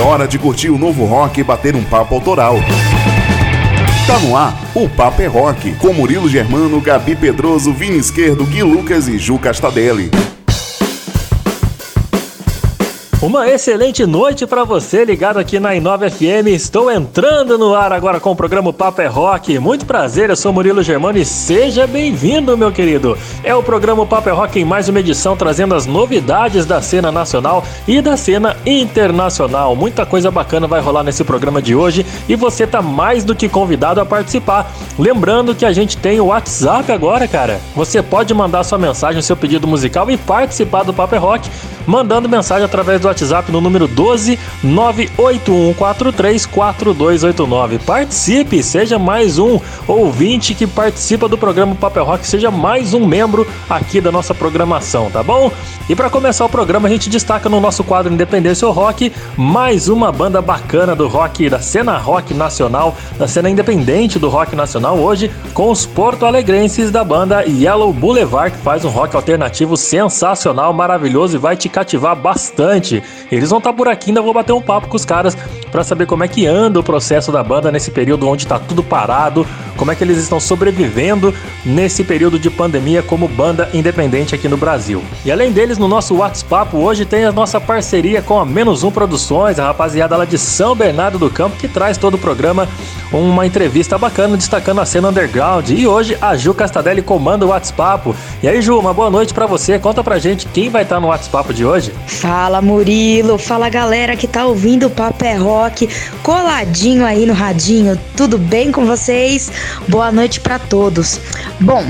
É hora de curtir o novo rock e bater um papo autoral. Tá no ar, o Papo é Rock, com Murilo Germano, Gabi Pedroso, Vini Esquerdo, Gui Lucas e Ju Castadelli. Uma excelente noite para você ligado aqui na Inova FM. Estou entrando no ar agora com o programa Papo é Rock. Muito prazer, eu sou Murilo Germano e seja bem-vindo, meu querido. É o programa Papo é Rock em mais uma edição trazendo as novidades da cena nacional e da cena internacional. Muita coisa bacana vai rolar nesse programa de hoje e você tá mais do que convidado a participar. Lembrando que a gente tem o WhatsApp agora, cara. Você pode mandar sua mensagem, seu pedido musical e participar do Papo é Rock mandando mensagem através do WhatsApp no número 12 981434289. Participe, seja mais um ouvinte que participa do programa Papel Rock, seja mais um membro aqui da nossa programação, tá bom? E para começar o programa, a gente destaca no nosso quadro Independência ou Rock mais uma banda bacana do rock, da cena rock nacional, da cena independente do rock nacional, hoje com os porto-alegrenses da banda Yellow Boulevard, que faz um rock alternativo sensacional, maravilhoso e vai te cativar bastante. Eles vão estar tá por aqui, ainda vou bater um papo com os caras para saber como é que anda o processo da banda nesse período onde está tudo parado, como é que eles estão sobrevivendo nesse período de pandemia como banda independente aqui no Brasil. E além deles, no nosso WhatsApp hoje tem a nossa parceria com a Menos Um Produções, a rapaziada lá de São Bernardo do Campo, que traz todo o programa uma entrevista bacana destacando a cena underground. E hoje a Ju Castadelli comanda o WhatsApp. E aí, Ju, uma boa noite para você. Conta pra gente quem vai estar tá no WhatsApp de hoje. Fala, Murilo. Fala, galera que tá ouvindo o Papo é Rock, coladinho aí no radinho. Tudo bem com vocês? Boa noite para todos. Bom,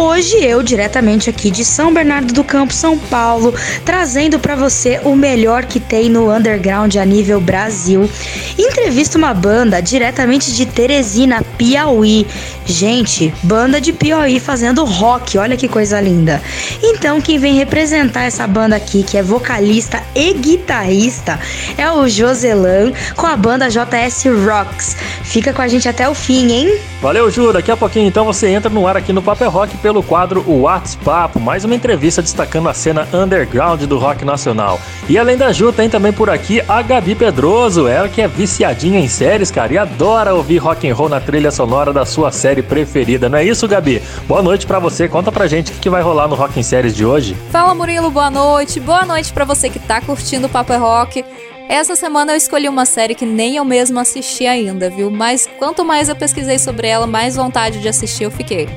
Hoje eu diretamente aqui de São Bernardo do Campo, São Paulo, trazendo para você o melhor que tem no underground a nível Brasil. Entrevista uma banda diretamente de Teresina, Piauí. Gente, banda de Piauí fazendo rock, olha que coisa linda. Então, quem vem representar essa banda aqui, que é vocalista e guitarrista, é o Joselan com a banda JS Rocks. Fica com a gente até o fim, hein? Valeu, Ju. Daqui a pouquinho então você entra no ar aqui no Paper Rock pelo quadro O WhatsApp, mais uma entrevista destacando a cena underground do rock nacional. E além da Ju, tem também por aqui a Gabi Pedroso, ela que é viciadinha em séries, cara, e adora ouvir rock and roll na trilha sonora da sua série preferida. Não é isso, Gabi? Boa noite para você. Conta pra gente o que vai rolar no Rock em Séries de hoje. Fala, Murilo. Boa noite. Boa noite para você que tá curtindo o Paper Rock. Essa semana eu escolhi uma série que nem eu mesma assisti ainda, viu? Mas quanto mais eu pesquisei sobre ela, mais vontade de assistir eu fiquei.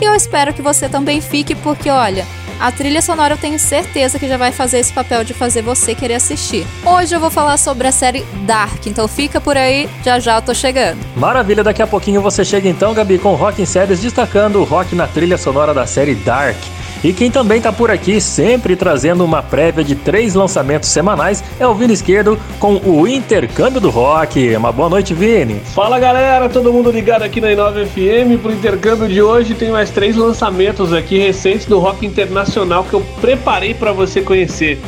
E eu espero que você também fique, porque olha, a trilha sonora eu tenho certeza que já vai fazer esse papel de fazer você querer assistir. Hoje eu vou falar sobre a série Dark, então fica por aí, já já eu tô chegando. Maravilha, daqui a pouquinho você chega então, Gabi, com Rock em Séries, destacando o rock na trilha sonora da série Dark. E quem também está por aqui, sempre trazendo uma prévia de três lançamentos semanais, é o Vini Esquerdo com o Intercâmbio do Rock. Uma boa noite, Vini. Fala galera, todo mundo ligado aqui na Inova FM. Pro intercâmbio de hoje tem mais três lançamentos aqui recentes do rock internacional que eu preparei para você conhecer.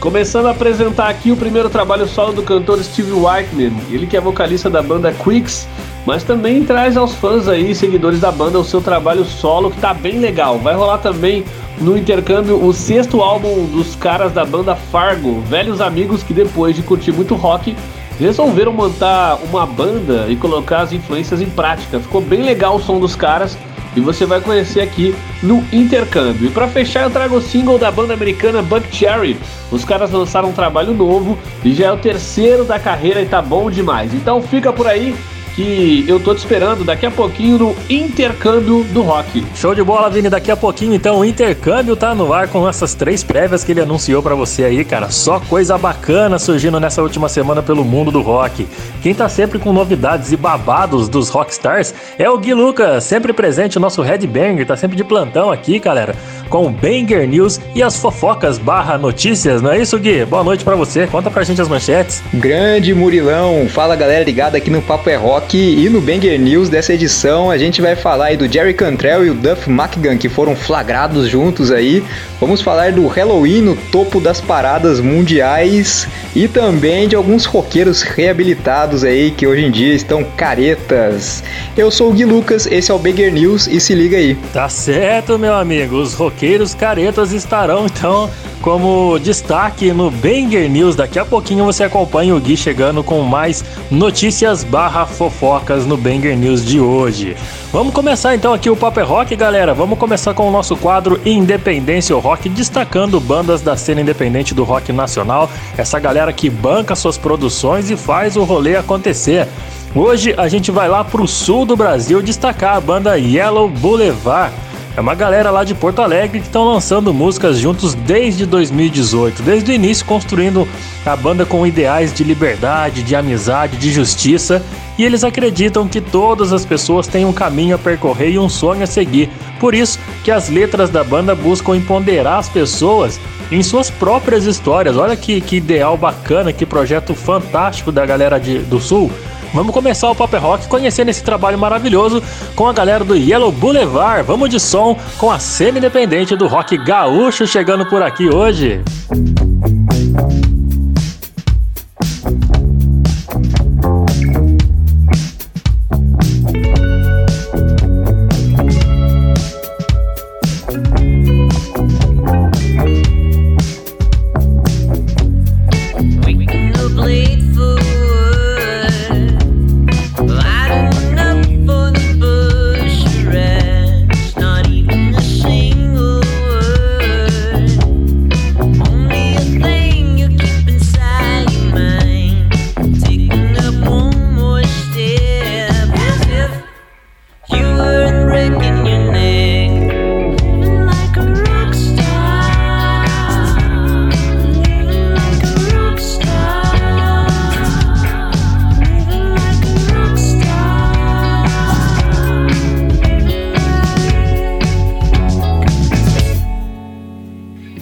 Começando a apresentar aqui o primeiro trabalho solo do cantor Steve Whiteman, ele que é vocalista da banda Quicks, mas também traz aos fãs aí, seguidores da banda, o seu trabalho solo que tá bem legal. Vai rolar também no intercâmbio o sexto álbum dos caras da banda Fargo, velhos amigos que depois de curtir muito rock resolveram montar uma banda e colocar as influências em prática. Ficou bem legal o som dos caras e você vai conhecer aqui no intercâmbio. E para fechar, eu trago o single da banda americana Buck Cherry. Os caras lançaram um trabalho novo e já é o terceiro da carreira e tá bom demais. Então fica por aí que eu tô te esperando daqui a pouquinho no intercâmbio do rock. Show de bola, Vini. Daqui a pouquinho, então, o intercâmbio tá no ar com essas três prévias que ele anunciou para você aí, cara. Só coisa bacana surgindo nessa última semana pelo mundo do rock. Quem tá sempre com novidades e babados dos rockstars é o Gui Lucas, sempre presente, o nosso headbanger, tá sempre de plantão aqui, galera, com o Banger News e as fofocas barra notícias, não é isso, Gui? Boa noite para você, conta pra gente as manchetes. Grande Murilão, fala galera ligada aqui no Papo é Rock Rock e no Banger News dessa edição a gente vai falar aí do Jerry Cantrell e o Duff McGann que foram flagrados juntos aí. Vamos falar do Halloween no topo das paradas mundiais e também de alguns roqueiros reabilitados aí que hoje em dia estão caretas. Eu sou o Gui Lucas, esse é o Banger News e se liga aí. Tá certo, meu amigo. Os roqueiros roqueiros caretas estarão então como destaque no Banger News. Daqui a pouquinho você acompanha o Gui chegando com mais notícias barra fofocas no Banger News de hoje. Vamos começar então aqui o Paper Rock, galera. Vamos começar com o nosso quadro Independência Rock, destacando bandas da cena independente do rock nacional. Essa galera que banca suas produções e faz o rolê acontecer. Hoje a gente vai lá pro sul do Brasil destacar a banda Yellow Boulevard. É uma galera lá de Porto Alegre que estão lançando músicas juntos desde 2018, desde o início construindo a banda com ideais de liberdade, de amizade, de justiça, e eles acreditam que todas as pessoas têm um caminho a percorrer e um sonho a seguir. Por isso que as letras da banda buscam empoderar as pessoas em suas próprias histórias. Olha que, que ideal bacana, que projeto fantástico da galera de, do Sul. Vamos começar o Pop Rock conhecendo esse trabalho maravilhoso com a galera do Yellow Boulevard. Vamos de som com a semi-independente do rock gaúcho chegando por aqui hoje. Olha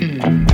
Mm-hmm.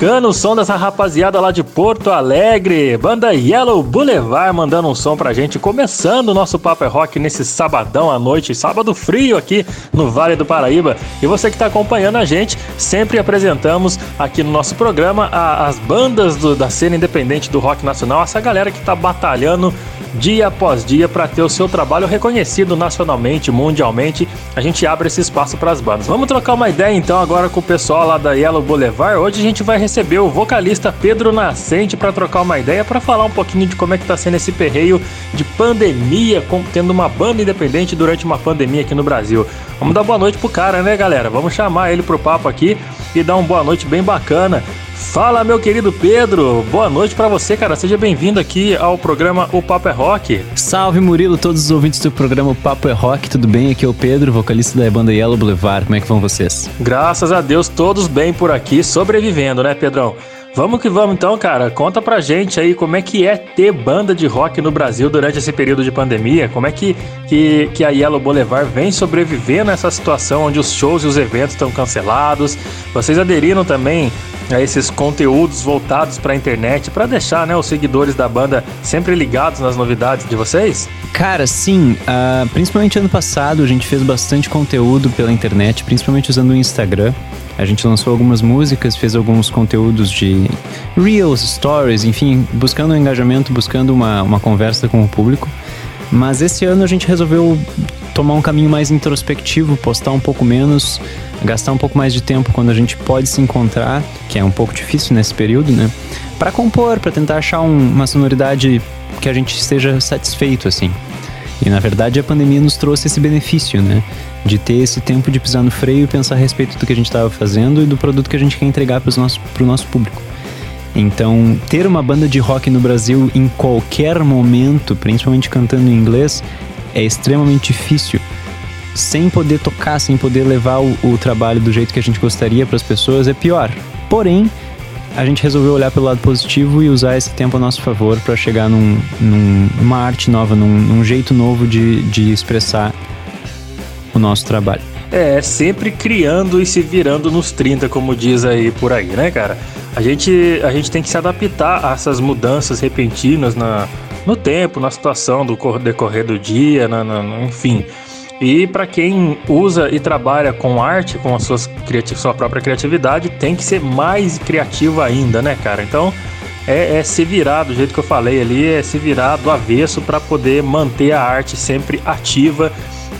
Bacana o som dessa rapaziada lá de Porto Alegre. Banda Yellow Boulevard mandando um som pra gente. Começando o nosso Papo é Rock nesse sabadão à noite, sábado frio aqui no Vale do Paraíba. E você que tá acompanhando a gente, sempre apresentamos aqui no nosso programa a, as bandas do, da cena independente do rock nacional, essa galera que tá batalhando dia após dia para ter o seu trabalho reconhecido nacionalmente, mundialmente. A gente abre esse espaço para as bandas. Vamos trocar uma ideia então agora com o pessoal lá da Yellow Boulevard. Hoje a gente vai receber o vocalista Pedro Nascente para trocar uma ideia, para falar um pouquinho de como é que tá sendo esse perreio de pandemia, tendo uma banda independente durante uma pandemia aqui no Brasil. Vamos dar boa noite pro cara, né, galera? Vamos chamar ele pro papo aqui e dar uma boa noite bem bacana. Fala, meu querido Pedro. Boa noite para você, cara. Seja bem-vindo aqui ao programa O Papo é Rock. Salve, Murilo, todos os ouvintes do programa O Papo é Rock. Tudo bem? Aqui é o Pedro, vocalista da banda Yellow Boulevard. Como é que vão vocês? Graças a Deus, todos bem por aqui, sobrevivendo, né, Pedrão? Vamos que vamos então, cara. Conta pra gente aí como é que é ter banda de rock no Brasil durante esse período de pandemia. Como é que, que, que a Yellow Boulevard vem sobrevivendo nessa situação onde os shows e os eventos estão cancelados. Vocês aderiram também a esses conteúdos voltados para a internet para deixar né, os seguidores da banda sempre ligados nas novidades de vocês? Cara, sim. Uh, principalmente ano passado a gente fez bastante conteúdo pela internet, principalmente usando o Instagram. A gente lançou algumas músicas, fez alguns conteúdos de reels, stories, enfim, buscando um engajamento, buscando uma, uma conversa com o público. Mas esse ano a gente resolveu tomar um caminho mais introspectivo, postar um pouco menos, gastar um pouco mais de tempo quando a gente pode se encontrar, que é um pouco difícil nesse período, né? Para compor, para tentar achar um, uma sonoridade que a gente esteja satisfeito, assim. E na verdade a pandemia nos trouxe esse benefício, né? De ter esse tempo de pisar no freio e pensar a respeito do que a gente estava fazendo e do produto que a gente quer entregar para o nosso, nosso público. Então, ter uma banda de rock no Brasil em qualquer momento, principalmente cantando em inglês, é extremamente difícil sem poder tocar, sem poder levar o, o trabalho do jeito que a gente gostaria para as pessoas, é pior. Porém, a gente resolveu olhar pelo lado positivo e usar esse tempo a nosso favor para chegar num, num, numa arte nova, num, num jeito novo de, de expressar o nosso trabalho. É, sempre criando e se virando nos 30, como diz aí por aí, né, cara? A gente, a gente tem que se adaptar a essas mudanças repentinas na, no tempo, na situação do decorrer do dia, na, na enfim. E para quem usa e trabalha com arte, com a suas sua própria criatividade, tem que ser mais criativo ainda, né, cara? Então é, é se virar do jeito que eu falei ali, é se virar do avesso para poder manter a arte sempre ativa,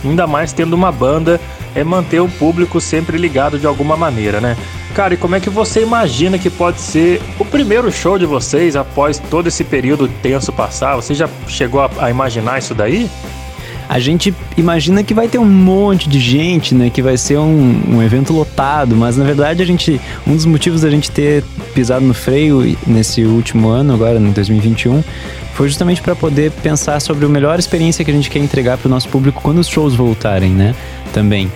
ainda mais tendo uma banda, é manter o público sempre ligado de alguma maneira, né? Cara, e como é que você imagina que pode ser o primeiro show de vocês após todo esse período tenso passar? Você já chegou a, a imaginar isso daí? A gente imagina que vai ter um monte de gente, né? Que vai ser um, um evento lotado, mas na verdade a gente. Um dos motivos da gente ter pisado no freio nesse último ano, agora, em 2021, foi justamente para poder pensar sobre a melhor experiência que a gente quer entregar para o nosso público quando os shows voltarem, né? Também.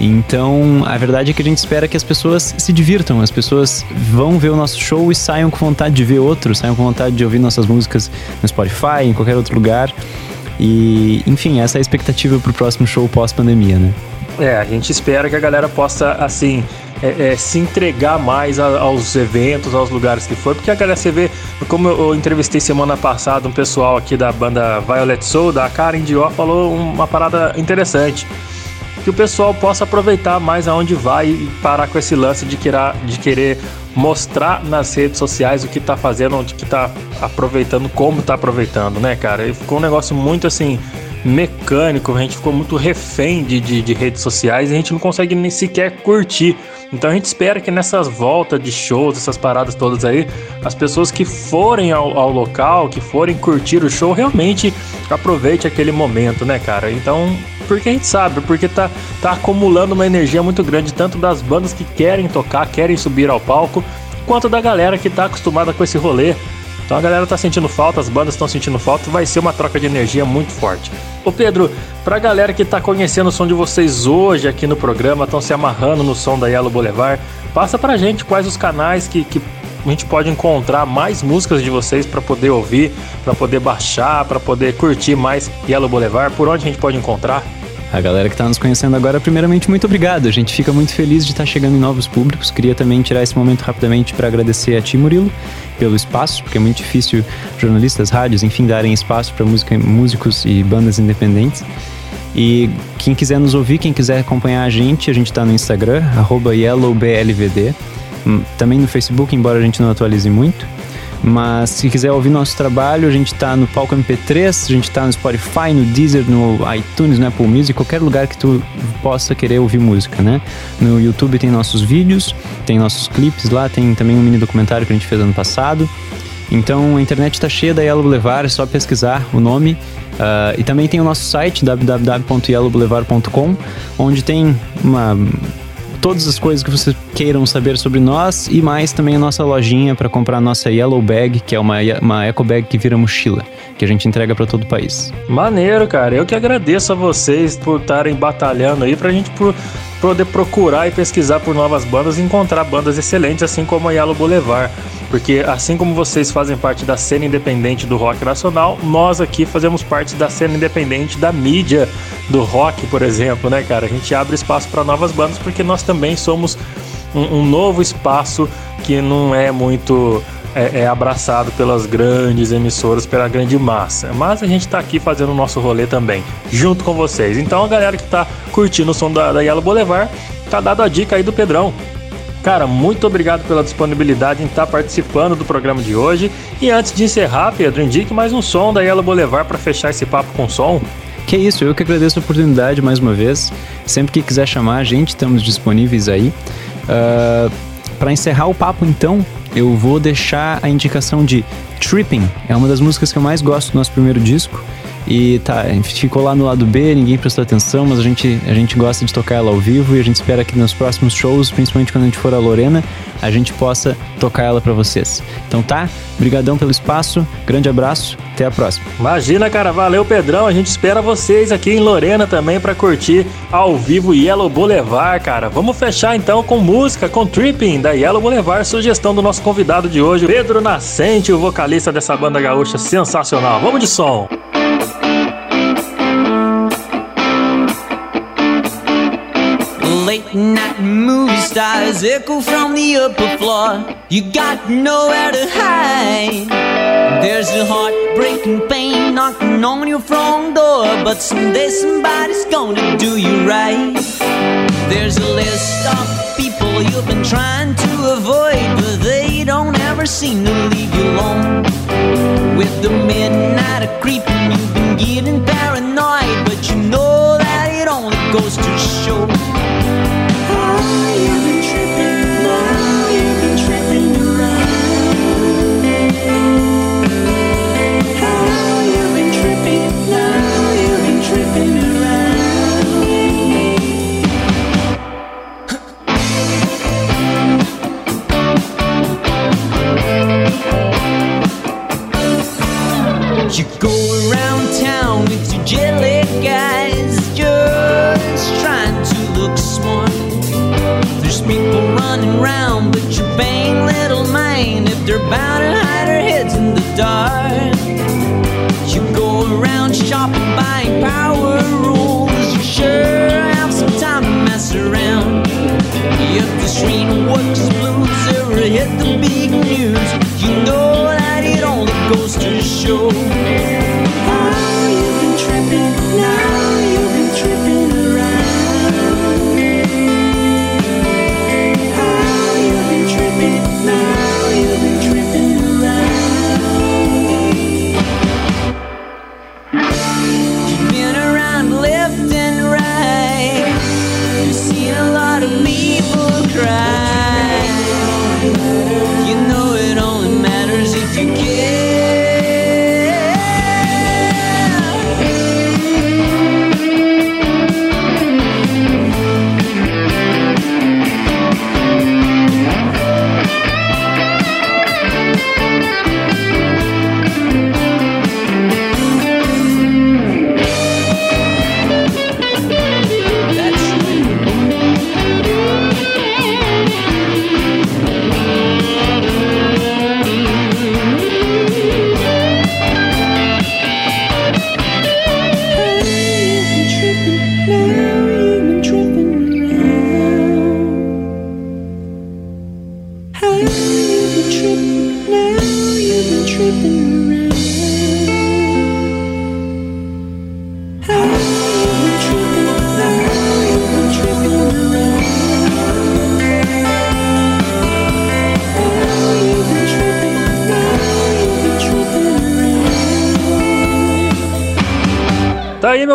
Então, a verdade é que a gente espera que as pessoas se divirtam, as pessoas vão ver o nosso show e saiam com vontade de ver outro, saiam com vontade de ouvir nossas músicas no Spotify, em qualquer outro lugar. E, enfim, essa é a expectativa pro próximo show pós-pandemia, né? É, a gente espera que a galera possa, assim, é, é, se entregar mais a, aos eventos, aos lugares que for, porque a galera, você vê, como eu, eu, entrevistei semana passada um pessoal aqui da banda Violet Soul, da Karen Dior, falou uma parada interessante. Que o pessoal possa aproveitar mais aonde vai e parar com esse lance de querer, de querer mostrar nas redes sociais o que tá fazendo, o que tá aproveitando, como tá aproveitando, né, cara? E ficou um negócio muito assim mecânico, a gente ficou muito refém de, de, de, redes sociais e a gente não consegue nem sequer curtir. Então a gente espera que nessas voltas de shows, essas paradas todas aí, as pessoas que forem ao, ao local, que forem curtir o show, realmente aproveite aquele momento, né, cara? Então porque a gente sabe, porque tá, tá acumulando uma energia muito grande, tanto das bandas que querem tocar, querem subir ao palco, quanto da galera que tá acostumada com esse rolê. Então a galera tá sentindo falta, as bandas estão sentindo falta, vai ser uma troca de energia muito forte. Ô Pedro, pra galera que tá conhecendo o som de vocês hoje aqui no programa, estão se amarrando no som da Yellow Boulevard, passa pra gente quais os canais que, que a gente pode encontrar mais músicas de vocês para poder ouvir, para poder baixar, para poder curtir mais Yellow Boulevard. Por onde a gente pode encontrar? A galera que está nos conhecendo agora, primeiramente, muito obrigado. A gente fica muito feliz de estar tá chegando em novos públicos. Queria também tirar esse momento rapidamente para agradecer a ti, Murilo, pelo espaço, porque é muito difícil jornalistas, rádios, enfim, darem espaço para músicos e bandas independentes. E quem quiser nos ouvir, quem quiser acompanhar a gente, a gente está no Instagram, YellowBLVD. Hum, também no Facebook, embora a gente não atualize muito. Mas se quiser ouvir nosso trabalho, a gente está no Palco MP3, a gente está no Spotify, no Deezer, no iTunes, no Apple Music, qualquer lugar que tu possa querer ouvir música, né? No YouTube tem nossos vídeos, tem nossos clipes lá, tem também um mini documentário que a gente fez ano passado. Então a internet está cheia da Yellow Boulevard, é só pesquisar o nome. Uh, e também tem o nosso site www.yellowboulevard.com, onde tem uma todas as coisas que vocês queiram saber sobre nós e mais também a nossa lojinha para comprar a nossa Yellow Bag, que é uma, uma eco bag que vira mochila, que a gente entrega para todo o país. Maneiro, cara. Eu que agradeço a vocês por estarem batalhando aí pra gente por poder procurar e pesquisar por novas bandas e encontrar bandas excelentes, assim como a Yellow Boulevard. Porque assim como vocês fazem parte da cena independente do rock nacional, nós aqui fazemos parte da cena independente da mídia do rock, por exemplo, né, cara? A gente abre espaço para novas bandas porque nós também somos um, um novo espaço que não é muito é, é, abraçado pelas grandes emissoras, pela grande massa. Mas a gente está aqui fazendo o nosso rolê também, junto com vocês. Então a galera que está curtindo o som da, da Yellow Boulevard, tá dado a dica aí do Pedrão. Cara, muito obrigado pela disponibilidade em estar participando do programa de hoje. E antes de encerrar, Pedro, indique mais um som da Yellow Boulevard para fechar esse papo com som. Que isso, eu que agradeço a oportunidade mais uma vez. Sempre que quiser chamar a gente, estamos disponíveis aí. Uh, para encerrar o papo, então, eu vou deixar a indicação de Tripping. É uma das músicas que eu mais gosto do nosso primeiro disco. E tá, ficou lá no lado B, ninguém prestou atenção, mas a gente, a gente gosta de tocar ela ao vivo e a gente espera que nos próximos shows, principalmente quando a gente for a Lorena, a gente possa tocar ela para vocês. Então tá, brigadão pelo espaço, grande abraço, até a próxima. Imagina, cara, valeu Pedrão, a gente espera vocês aqui em Lorena também para curtir ao vivo Yellow Boulevard, cara. Vamos fechar então com música, com Tripping da Yellow Boulevard, sugestão do nosso convidado de hoje, Pedro Nascente, o vocalista dessa banda gaúcha sensacional. Vamos de som. Late night movie stars echo from the upper floor. You got nowhere to hide. There's a heartbreaking pain knocking on your front door, but someday somebody's gonna do you right. There's a list of people you've been trying to avoid, but they don't ever seem to leave you alone. With the midnight creeping, you've been getting paranoid,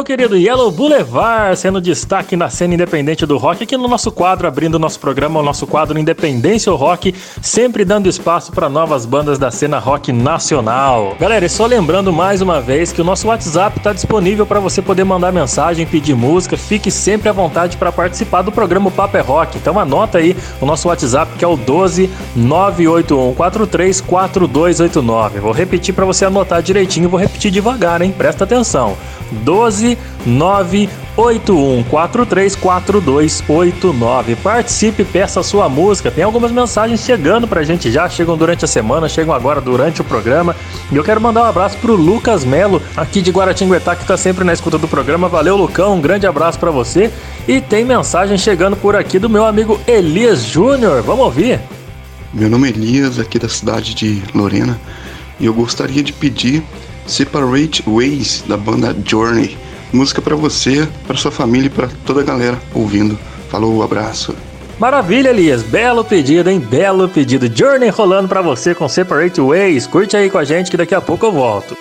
querido Yellow Boulevard, sendo destaque na cena independente do rock, aqui no nosso quadro, abrindo o nosso programa, o nosso quadro Independência ou Rock, sempre dando espaço para novas bandas da cena rock nacional. Galera, e só lembrando mais uma vez que o nosso WhatsApp está disponível para você poder mandar mensagem, pedir música, fique sempre à vontade para participar do programa Papo é Rock. Então anota aí o nosso WhatsApp que é o 12 981 43 4289. Vou repetir para você anotar direitinho, vou repetir devagar, hein? Presta atenção. 12 981 43 4289. Participe, peça sua música. Tem algumas mensagens chegando pra gente já, chegam durante a semana, chegam agora durante o programa. E eu quero mandar um abraço pro Lucas Melo, aqui de Guaratinguetá, que tá sempre na escuta do programa. Valeu, Lucão, um grande abraço pra você. E tem mensagem chegando por aqui do meu amigo Elias Júnior. Vamos ouvir? Meu nome é Elias, aqui da cidade de Lorena, e eu gostaria de pedir Separate Ways da banda Journey. Música pra você, pra sua família e pra toda a galera ouvindo. Falou, abraço. Maravilha, Elias. Belo pedido, hein? Belo pedido. Journey rolando pra você com Separate Ways. Curte aí com a gente que daqui a pouco eu volto.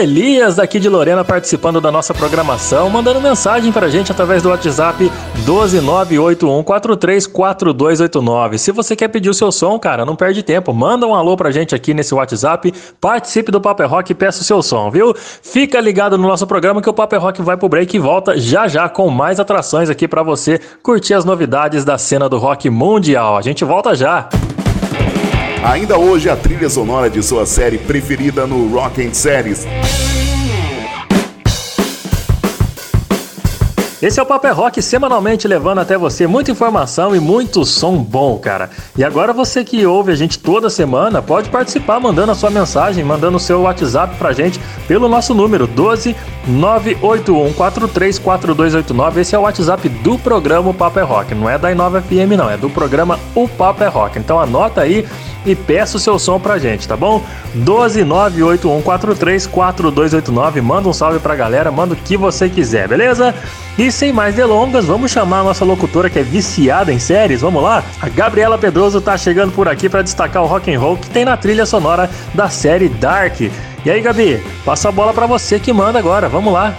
Elias daqui de Lorena participando da nossa programação, mandando mensagem pra gente através do WhatsApp 12981434289. Se você quer pedir o seu som, cara, não perde tempo, manda um alô pra gente aqui nesse WhatsApp, participe do Paper Rock e peça o seu som, viu? Fica ligado no nosso programa que o Paper Rock vai pro break e volta já já com mais atrações aqui para você curtir as novidades da cena do rock mundial. A gente volta já. Ainda hoje a trilha sonora de sua série preferida no Rock and Series. Esse é o Paper Rock semanalmente levando até você muita informação e muito som bom, cara. E agora você que ouve a gente toda semana pode participar mandando a sua mensagem, mandando o seu WhatsApp pra gente pelo nosso número 12 981434289. Esse é o WhatsApp do programa Paper Rock, não é da Inova FM não, é do programa O Paper Rock. Então anota aí e peça o seu som pra gente, tá bom? 12981434289, manda um salve pra galera, manda o que você quiser, beleza? E sem mais delongas, vamos chamar a nossa locutora que é viciada em séries, vamos lá? A Gabriela Pedroso tá chegando por aqui para destacar o rock and roll que tem na trilha sonora da série Dark. E aí, Gabi, passa a bola para você que manda agora, vamos lá.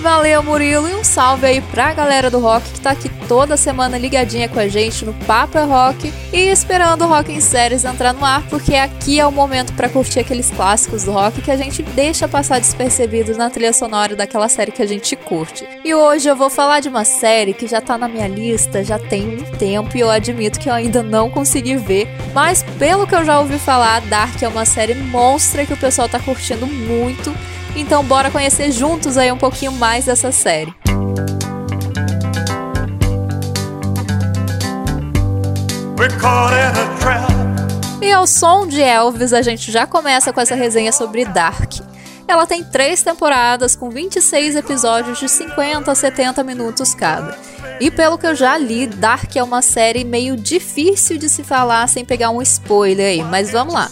Valeu, Murilo, e um salve aí pra galera do rock que tá aqui toda semana ligadinha com a gente no Papo é Rock e esperando o Rock em Séries entrar no ar, porque aqui é o momento para curtir aqueles clássicos do rock que a gente deixa passar despercebidos na trilha sonora daquela série que a gente curte. E hoje eu vou falar de uma série que já tá na minha lista já tem um tempo e eu admito que eu ainda não consegui ver, mas pelo que eu já ouvi falar, Dark é uma série monstra que o pessoal tá curtindo muito. Então bora conhecer juntos aí um pouquinho mais dessa série. E ao som de Elvis, a gente já começa com essa resenha sobre Dark. Ela tem três temporadas com 26 episódios de 50 a 70 minutos cada. E pelo que eu já li, Dark é uma série meio difícil de se falar sem pegar um spoiler aí, mas vamos lá.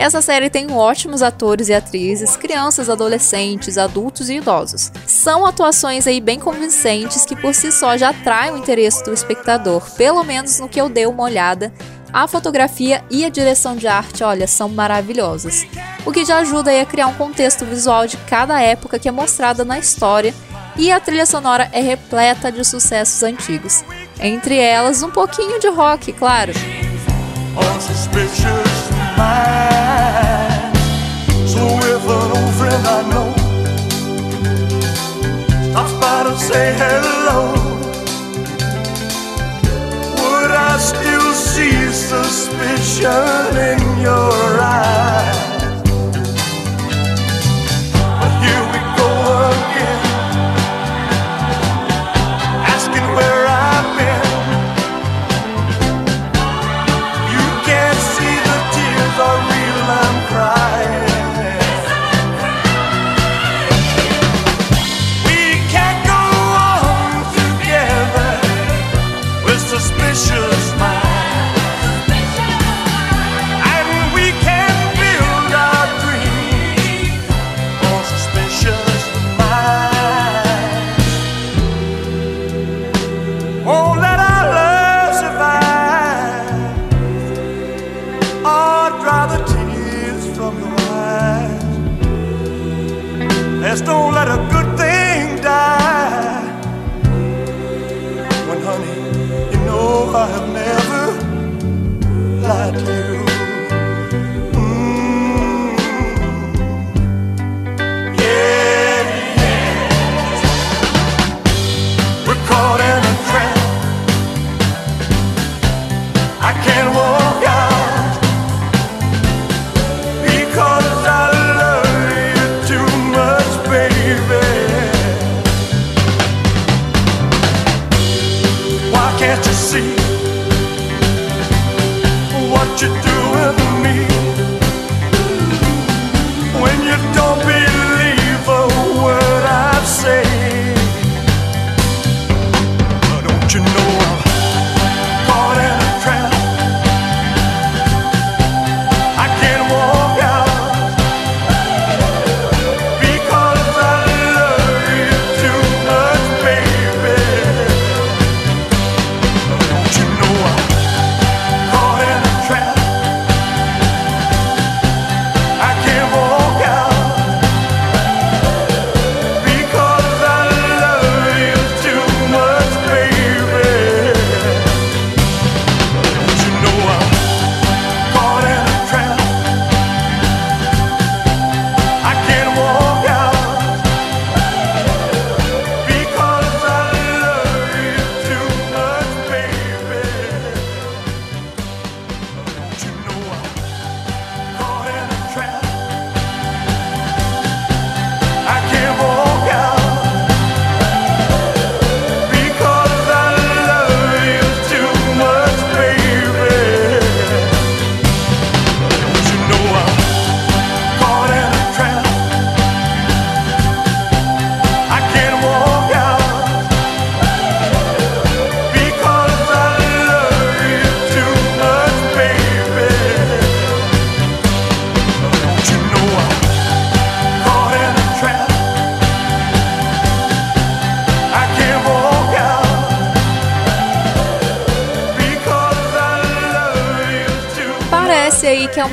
Essa série tem ótimos atores e atrizes, crianças, adolescentes, adultos e idosos. São atuações aí bem convincentes que por si só já atraem o interesse do espectador, pelo menos no que eu dei uma olhada. A fotografia e a direção de arte, olha, são maravilhosas. O que já ajuda a criar um contexto visual de cada época que é mostrada na história e a trilha sonora é repleta de sucessos antigos. Entre elas, um pouquinho de rock, claro. So if an old friend I know stops by to say hello, would I still see suspicion in your eyes?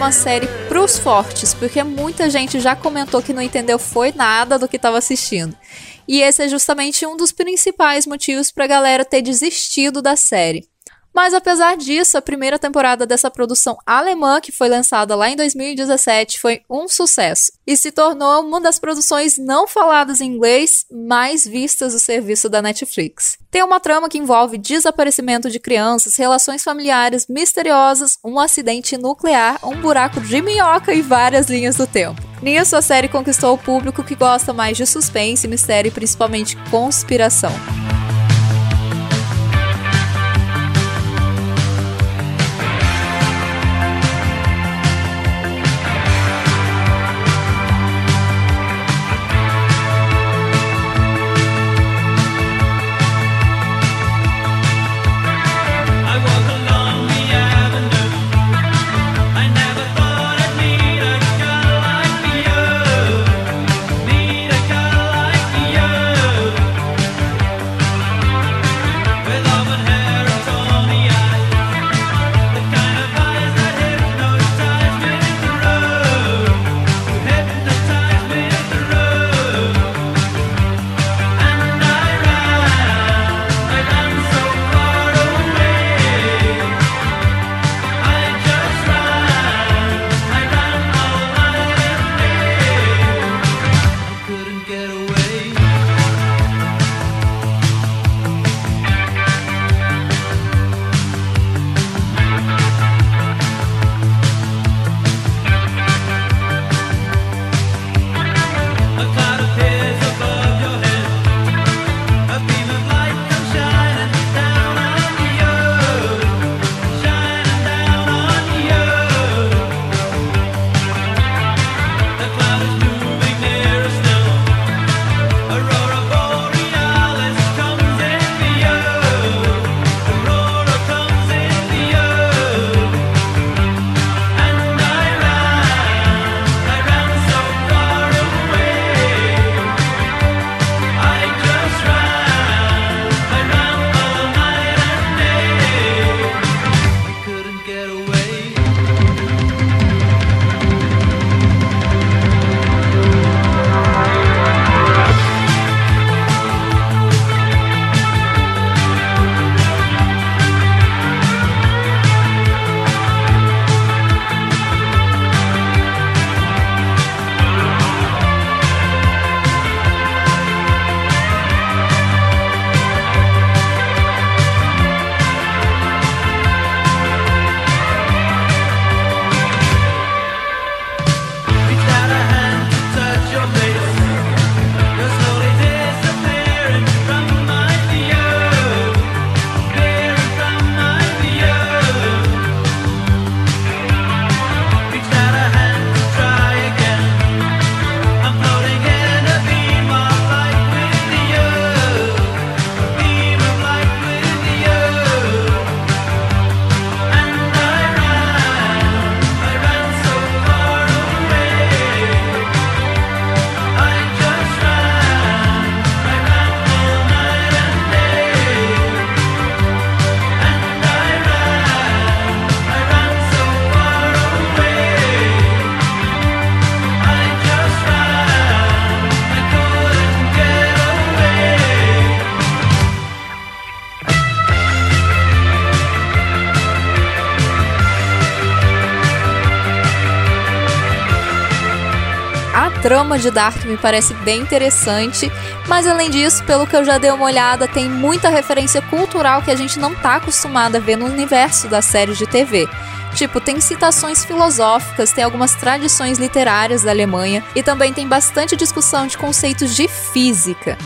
Uma série pros fortes, porque muita gente já comentou que não entendeu foi nada do que estava assistindo. E esse é justamente um dos principais motivos para a galera ter desistido da série. Mas apesar disso, a primeira temporada dessa produção alemã, que foi lançada lá em 2017, foi um sucesso e se tornou uma das produções não faladas em inglês mais vistas do serviço da Netflix. Tem uma trama que envolve desaparecimento de crianças, relações familiares misteriosas, um acidente nuclear, um buraco de minhoca e várias linhas do tempo. Nisso, a série conquistou o público que gosta mais de suspense, mistério e principalmente conspiração. Trama de Dark me parece bem interessante, mas além disso, pelo que eu já dei uma olhada, tem muita referência cultural que a gente não tá acostumado a ver no universo das séries de TV. Tipo, tem citações filosóficas, tem algumas tradições literárias da Alemanha e também tem bastante discussão de conceitos de física.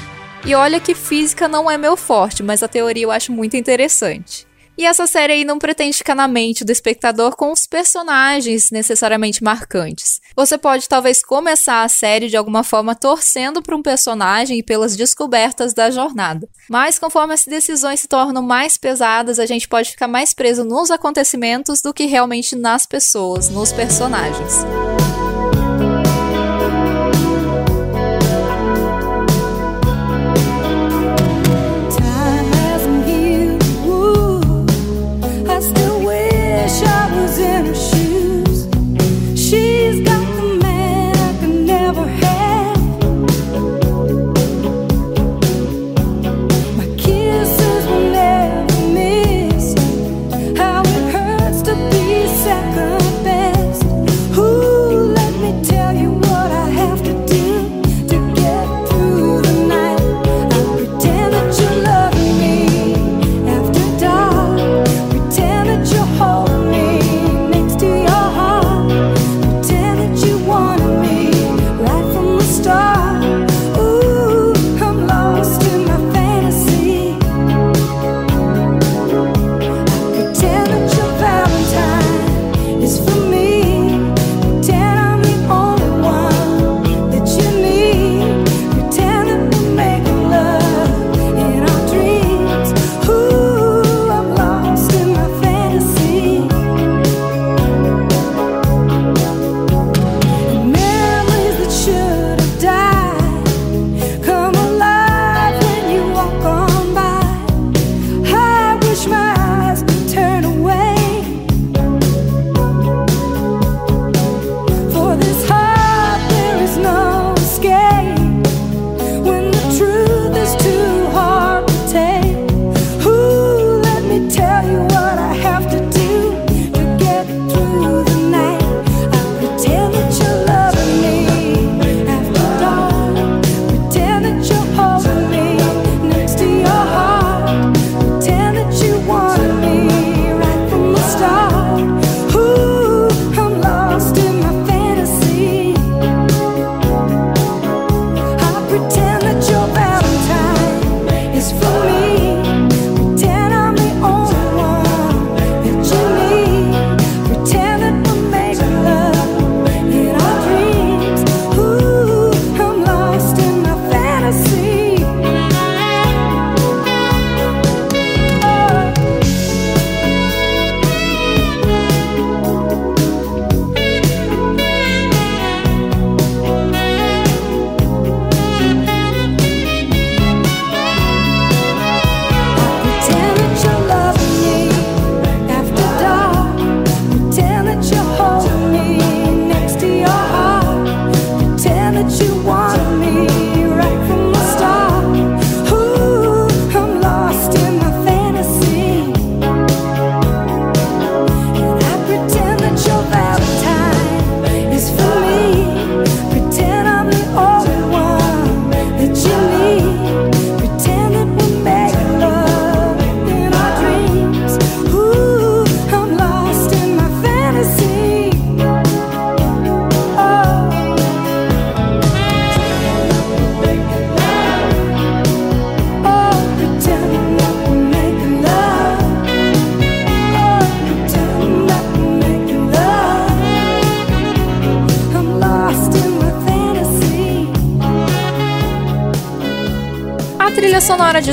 E olha que física não é meu forte, mas a teoria eu acho muito interessante. E essa série aí não pretende ficar na mente do espectador com os personagens necessariamente marcantes. Você pode talvez começar a série de alguma forma torcendo para um personagem e pelas descobertas da jornada. Mas conforme as decisões se tornam mais pesadas, a gente pode ficar mais preso nos acontecimentos do que realmente nas pessoas, nos personagens.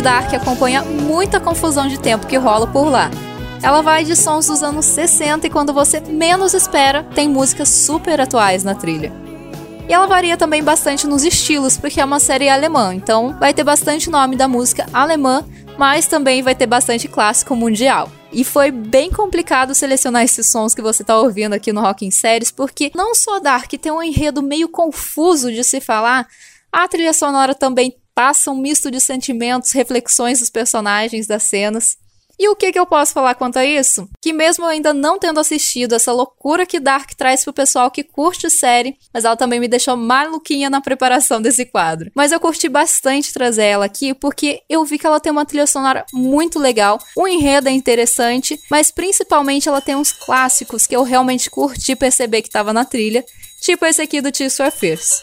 Dark acompanha muita confusão de tempo que rola por lá. Ela vai de sons dos anos 60 e quando você menos espera, tem músicas super atuais na trilha. E ela varia também bastante nos estilos, porque é uma série alemã, então vai ter bastante nome da música alemã, mas também vai ter bastante clássico mundial. E foi bem complicado selecionar esses sons que você está ouvindo aqui no Rock em Séries, porque não só Dark tem um enredo meio confuso de se falar, a trilha sonora também passa um misto de sentimentos, reflexões dos personagens, das cenas. E o que, que eu posso falar quanto a isso? Que mesmo eu ainda não tendo assistido essa loucura que Dark traz pro pessoal que curte série, mas ela também me deixou maluquinha na preparação desse quadro. Mas eu curti bastante trazer ela aqui porque eu vi que ela tem uma trilha sonora muito legal, o enredo é interessante, mas principalmente ela tem uns clássicos que eu realmente curti perceber que tava na trilha, tipo esse aqui do for Fears.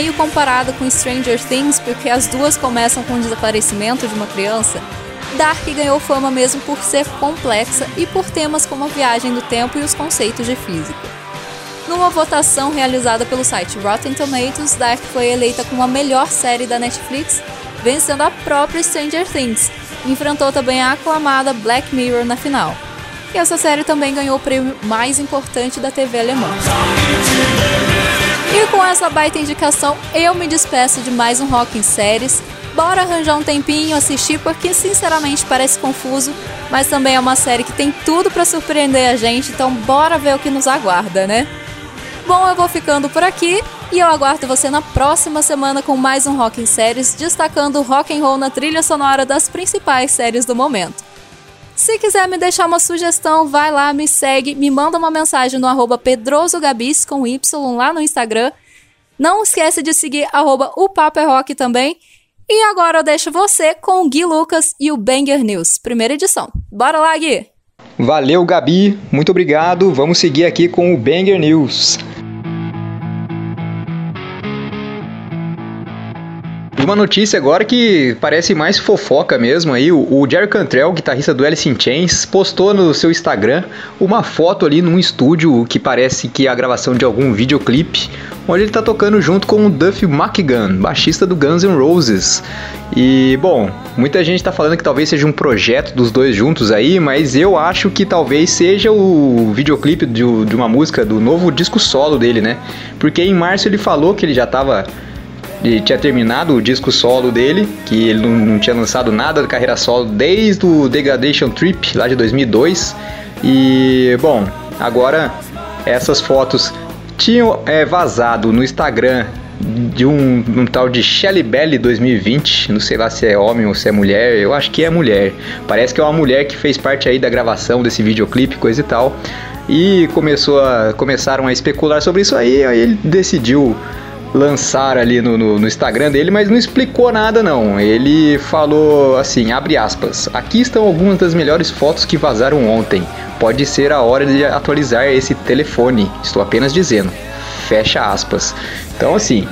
Meio comparada com Stranger Things, porque as duas começam com o desaparecimento de uma criança, Dark ganhou fama mesmo por ser complexa e por temas como a viagem do tempo e os conceitos de física. Numa votação realizada pelo site Rotten Tomatoes, Dark foi eleita como a melhor série da Netflix, vencendo a própria Stranger Things. Enfrentou também a aclamada Black Mirror na final. E essa série também ganhou o prêmio mais importante da TV alemã. E com essa baita indicação, eu me despeço de mais um Rock em Séries. Bora arranjar um tempinho, assistir, porque sinceramente parece confuso, mas também é uma série que tem tudo para surpreender a gente, então bora ver o que nos aguarda, né? Bom, eu vou ficando por aqui e eu aguardo você na próxima semana com mais um Rock em Séries, destacando o rock and roll na trilha sonora das principais séries do momento. Se quiser me deixar uma sugestão, vai lá, me segue, me manda uma mensagem no arroba pedrosogabis com Y lá no Instagram. Não esquece de seguir arroba o Papo é Rock também. E agora eu deixo você com o Gui Lucas e o Banger News, primeira edição. Bora lá, Gui! Valeu, Gabi. Muito obrigado. Vamos seguir aqui com o Banger News. E uma notícia agora que parece mais fofoca mesmo aí, o, Jerry Cantrell, guitarrista do Alice in Chains, postou no seu Instagram uma foto ali num estúdio que parece que é a gravação de algum videoclipe, onde ele tá tocando junto com o Duff McKagan, baixista do Guns N' Roses. E, bom, muita gente tá falando que talvez seja um projeto dos dois juntos aí, mas eu acho que talvez seja o videoclipe de, de uma música do novo disco solo dele, né? Porque em março ele falou que ele já tava tinha terminado o disco solo dele, que ele não, não, tinha lançado nada da carreira solo desde o Degradation Trip, lá de 2002. E, bom, agora essas fotos tinham é, vazado no Instagram de um, um, tal de Shelly Belly 2020, não sei lá se é homem ou se é mulher, eu acho que é mulher. Parece que é uma mulher que fez parte aí da gravação desse videoclipe, coisa e tal. E começou a, começaram a especular sobre isso aí, aí ele decidiu lançar ali no, no, no, Instagram dele, mas não explicou nada não. Ele falou assim, abre aspas, aqui estão algumas das melhores fotos que vazaram ontem. Pode ser a hora de atualizar esse telefone. Estou apenas dizendo. Fecha aspas. Então assim,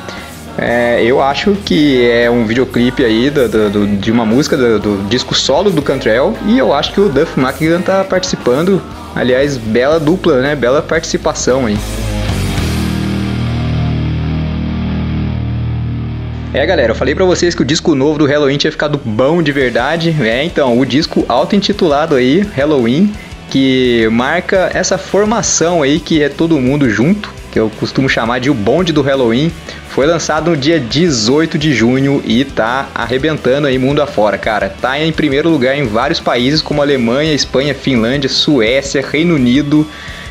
é, eu acho que é um videoclipe aí do, do, do, de uma música do, disco solo do Cantrell e eu acho que o Duff McKagan tá participando. Aliás, bela dupla, né? Bela participação aí. É, galera, eu falei para vocês que o disco novo do Halloween tinha ficado bom de verdade. É, então, o disco auto-intitulado aí, Halloween, que marca essa formação aí que é todo mundo junto, que eu costumo chamar de o bonde do Halloween, foi lançado no dia 18 de junho e tá arrebentando aí mundo afora, cara. Tá em primeiro lugar em vários países como Alemanha, Espanha, Finlândia, Suécia, Reino Unido,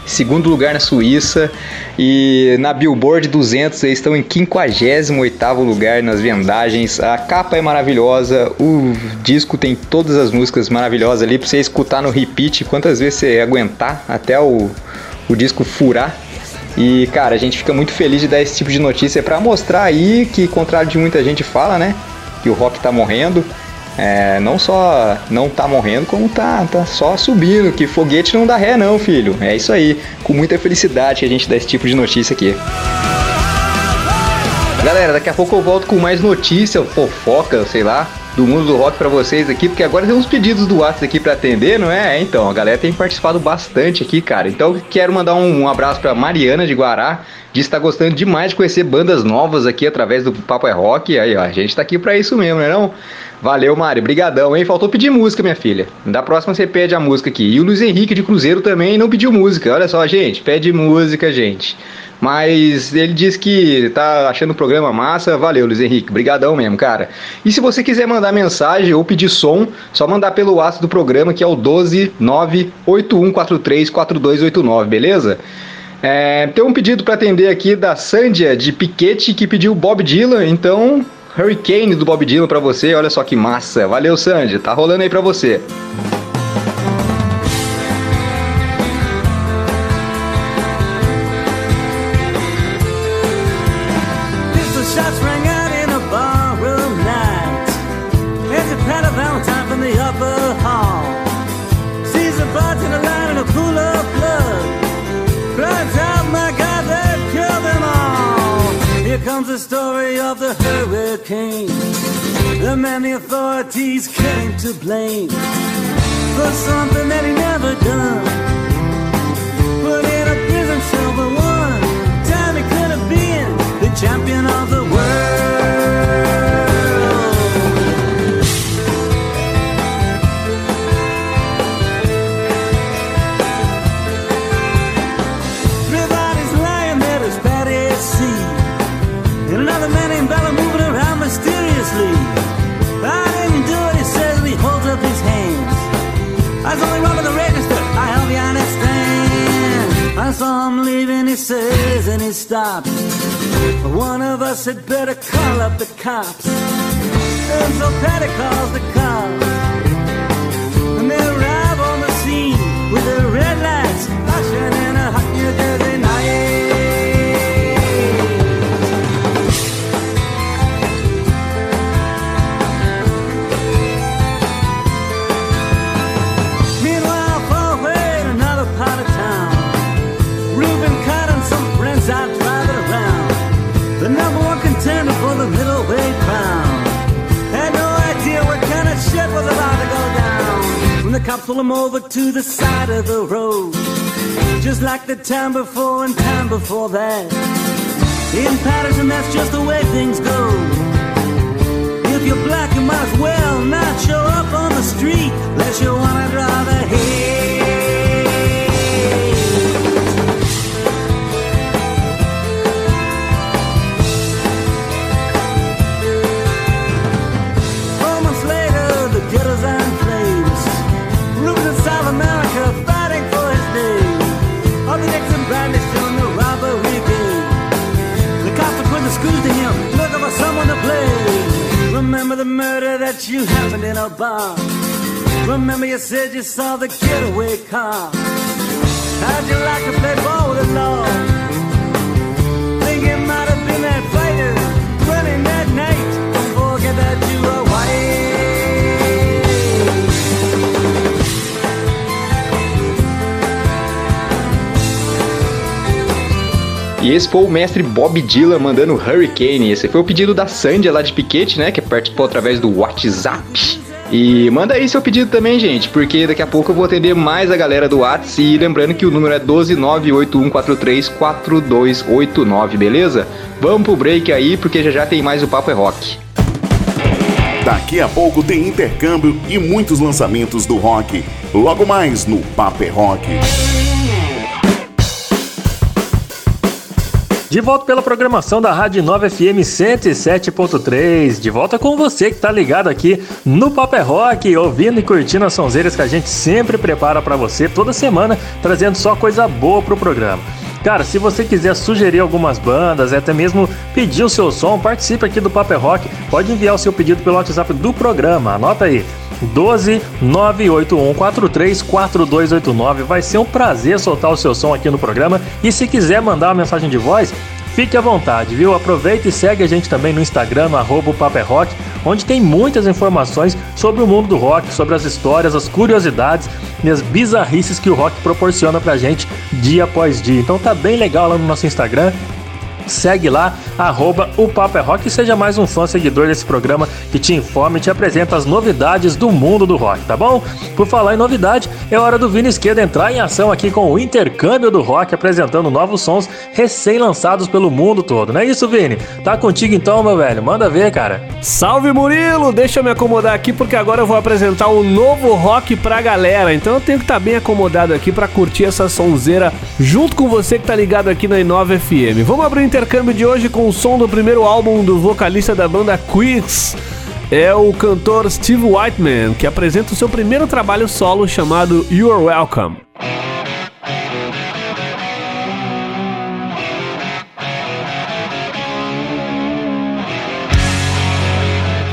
segundo lugar na Suíça e na Billboard 200 eles estão em 58º lugar nas vendagens. A capa é maravilhosa, o disco tem todas as músicas maravilhosas ali para você escutar no repeat quantas vezes você aguentar até o, o disco furar. E cara, a gente fica muito feliz de dar esse tipo de notícia para mostrar aí que, contrário de muita gente fala, né, que o rock tá morrendo, é, não só não tá morrendo, como tá, tá só subindo, que foguete não dá ré não, filho. É isso aí, com muita felicidade que a gente dá esse tipo de notícia aqui. Galera, daqui a pouco eu volto com mais notícia, fofoca, sei lá, do mundo do rock para vocês aqui, porque agora tem uns pedidos do WhatsApp aqui para atender, não é? Então, a galera tem participado bastante aqui, cara. Então, quero mandar um, um abraço para Mariana de Guará, que tá gostando demais de conhecer bandas novas aqui através do Papo é Rock. Aí, ó, a gente tá aqui para isso mesmo, né não? Valeu, Mari. Brigadão, hein? Faltou pedir música, minha filha. Da próxima você pede a música aqui. E o Luiz Henrique de Cruzeiro também não pediu música. Olha só, gente. Pede música, gente. Mas ele disse que tá achando o programa massa. Valeu, Luiz Henrique. Brigadão mesmo, cara. E se você quiser mandar mensagem ou pedir som, só mandar pelo WhatsApp do programa, que é o 12981434289, beleza? É, tem um pedido para atender aqui da Sândia de Piquete que pediu Bob Dylan, então Hurricane do Bob Dylan pra você. Olha só que massa. Valeu, Sandy. Tá rolando aí pra você. Authorities came to blame for something that he never done. Time before Esse foi o mestre Bob Dylan mandando Hurricane. Esse foi o pedido da Sandia lá de Piquete, né? Que participou através do WhatsApp. E manda aí seu pedido também, gente, porque daqui a pouco eu vou atender mais a galera do WhatsApp. E lembrando que o número é 12981434289, beleza? Vamos pro break aí, porque já já tem mais o Papo é Rock. Daqui a pouco tem intercâmbio e muitos lançamentos do rock. Logo mais no Paper Rock. De volta pela programação da Rádio 9 FM 107.3. De volta com você que tá ligado aqui no Paper Rock, ouvindo e curtindo as sonzeiras que a gente sempre prepara para você toda semana, trazendo só coisa boa pro programa. Cara, se você quiser sugerir algumas bandas, até mesmo pedir o seu som, participe aqui do Paper Rock. Pode enviar o seu pedido pelo WhatsApp do programa. Anota aí. 12 98143 4289. Vai ser um prazer soltar o seu som aqui no programa. E se quiser mandar uma mensagem de voz, fique à vontade, viu? Aproveita e segue a gente também no Instagram, no Paper Rock, onde tem muitas informações sobre o mundo do rock, sobre as histórias, as curiosidades e as bizarrices que o rock proporciona pra gente dia após dia. Então tá bem legal lá no nosso Instagram. Segue lá, arroba o Papo é Rock e seja mais um fã seguidor desse programa que te informa e te apresenta as novidades do mundo do rock, tá bom? Por falar em novidade, é hora do Vini Esquerda entrar em ação aqui com o intercâmbio do rock, apresentando novos sons recém-lançados pelo mundo todo, não é isso, Vini? Tá contigo então, meu velho, manda ver, cara. Salve Murilo! Deixa eu me acomodar aqui porque agora eu vou apresentar o novo rock pra galera. Então eu tenho que estar bem acomodado aqui pra curtir essa sonzeira junto com você que tá ligado aqui na I9 FM. Vamos abrir o intercâmbio de hoje com o som do primeiro álbum do vocalista da banda Quicks. É o cantor Steve Whiteman, que apresenta o seu primeiro trabalho solo chamado You're Welcome.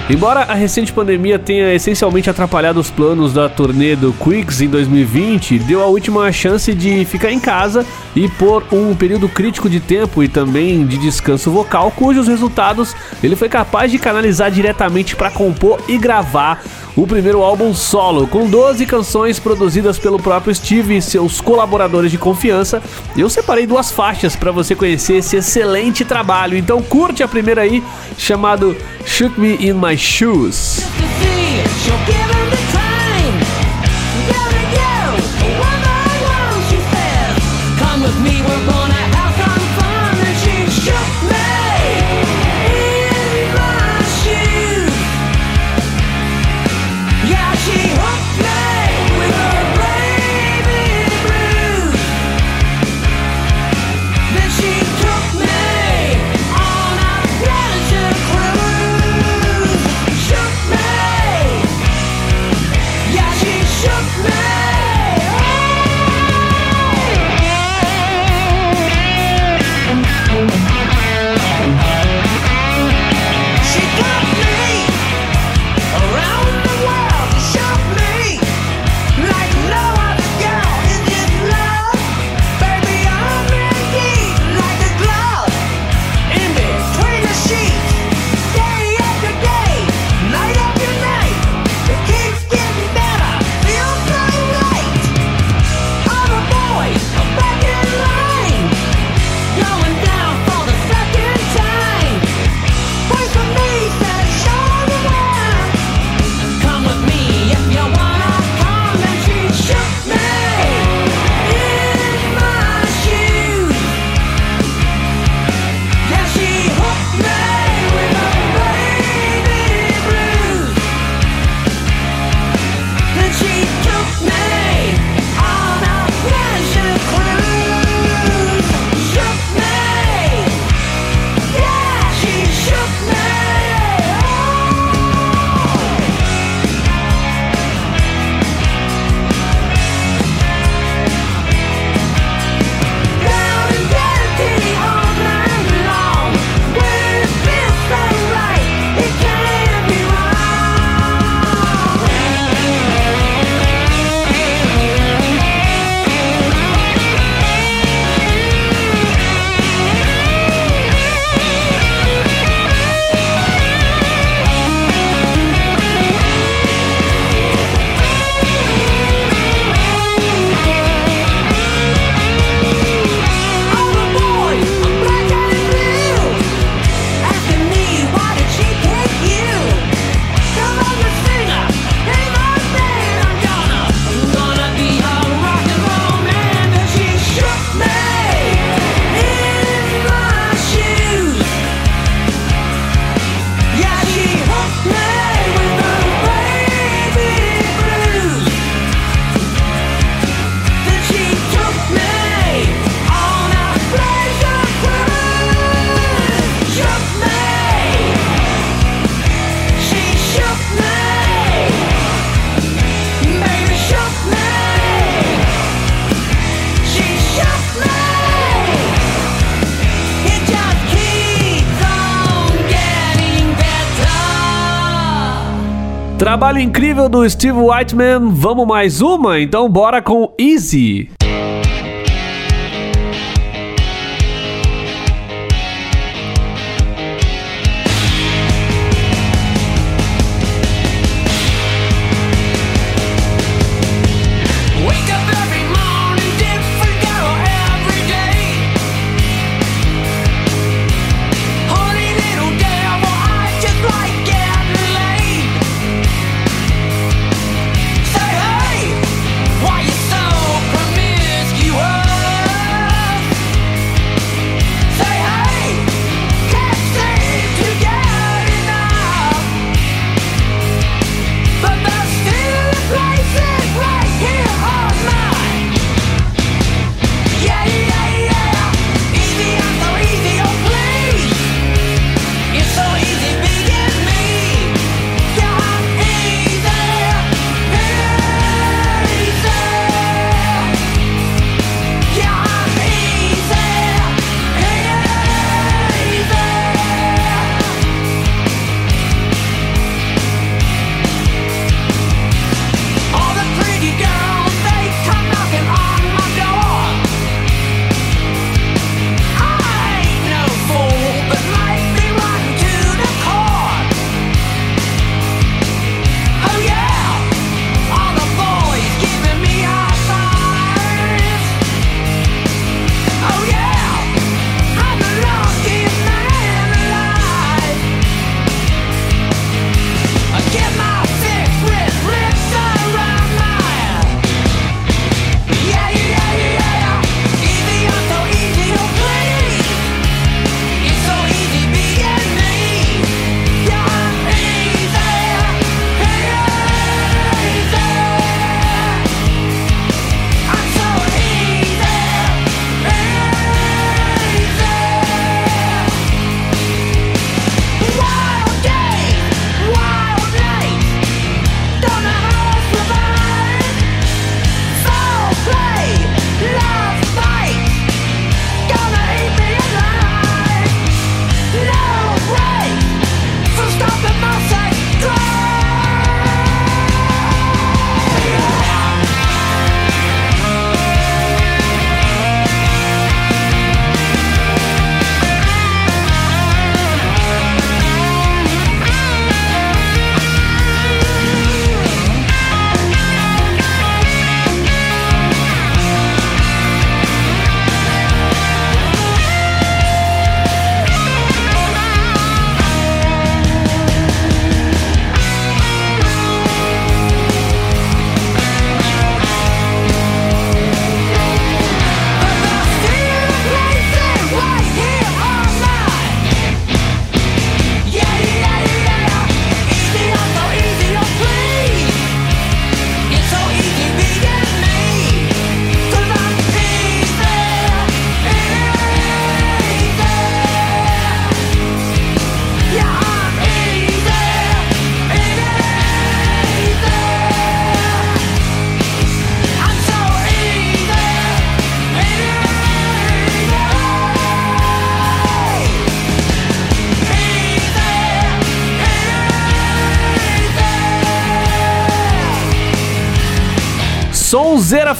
Embora a recente pandemia tenha essencialmente atrapalhado os planos da turnê do Quicks em 2020, deu a última chance de ficar em casa e por um período crítico de tempo e também de descanso vocal, cujos resultados ele foi capaz de canalizar diretamente para compor e gravar o primeiro álbum solo, com 12 canções produzidas pelo próprio Steve e seus colaboradores de confiança. Eu separei duas faixas para você conhecer esse excelente trabalho. Então curte a primeira aí, chamado Shoot Me in My My Shoes. trabalho incrível do Steve Whiteman. Vamos mais uma? Então bora com Easy.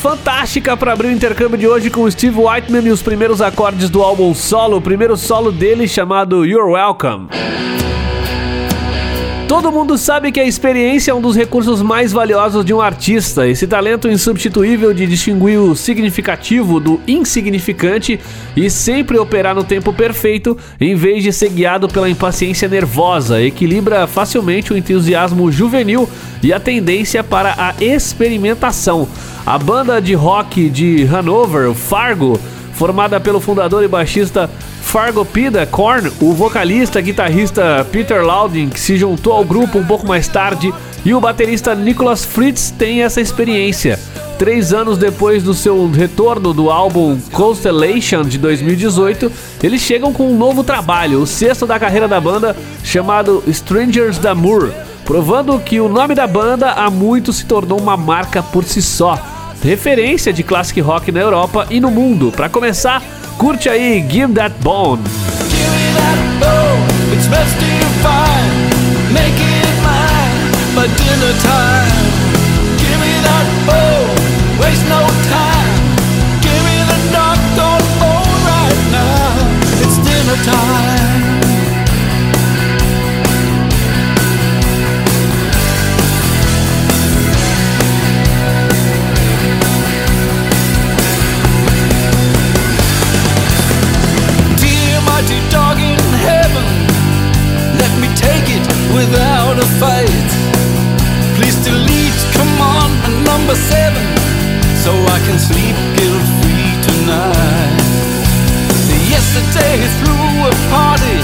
Fantástica para abrir o intercâmbio de hoje com Steve Whiteman e os primeiros acordes do álbum solo, o primeiro solo dele chamado You're Welcome. Todo mundo sabe que a experiência é um dos recursos mais valiosos de um artista. Esse talento insubstituível de distinguir o significativo do insignificante e sempre operar no tempo perfeito, em vez de ser guiado pela impaciência nervosa, equilibra facilmente o entusiasmo juvenil e a tendência para a experimentação. A banda de rock de Hanover, Fargo, formada pelo fundador e baixista Fargo Pida Korn, o vocalista e guitarrista Peter Louding, que se juntou ao grupo um pouco mais tarde, e o baterista Nicholas Fritz têm essa experiência. Três anos depois do seu retorno do álbum Constellation de 2018, eles chegam com um novo trabalho, o sexto da carreira da banda, chamado Strangers d'Amour, provando que o nome da banda há muito se tornou uma marca por si só, referência de classic rock na Europa e no mundo. Para começar, Curte aí Give That Bone. Give a fight. Please delete commandment number seven, so I can sleep guilt free tonight. Yesterday he threw a party,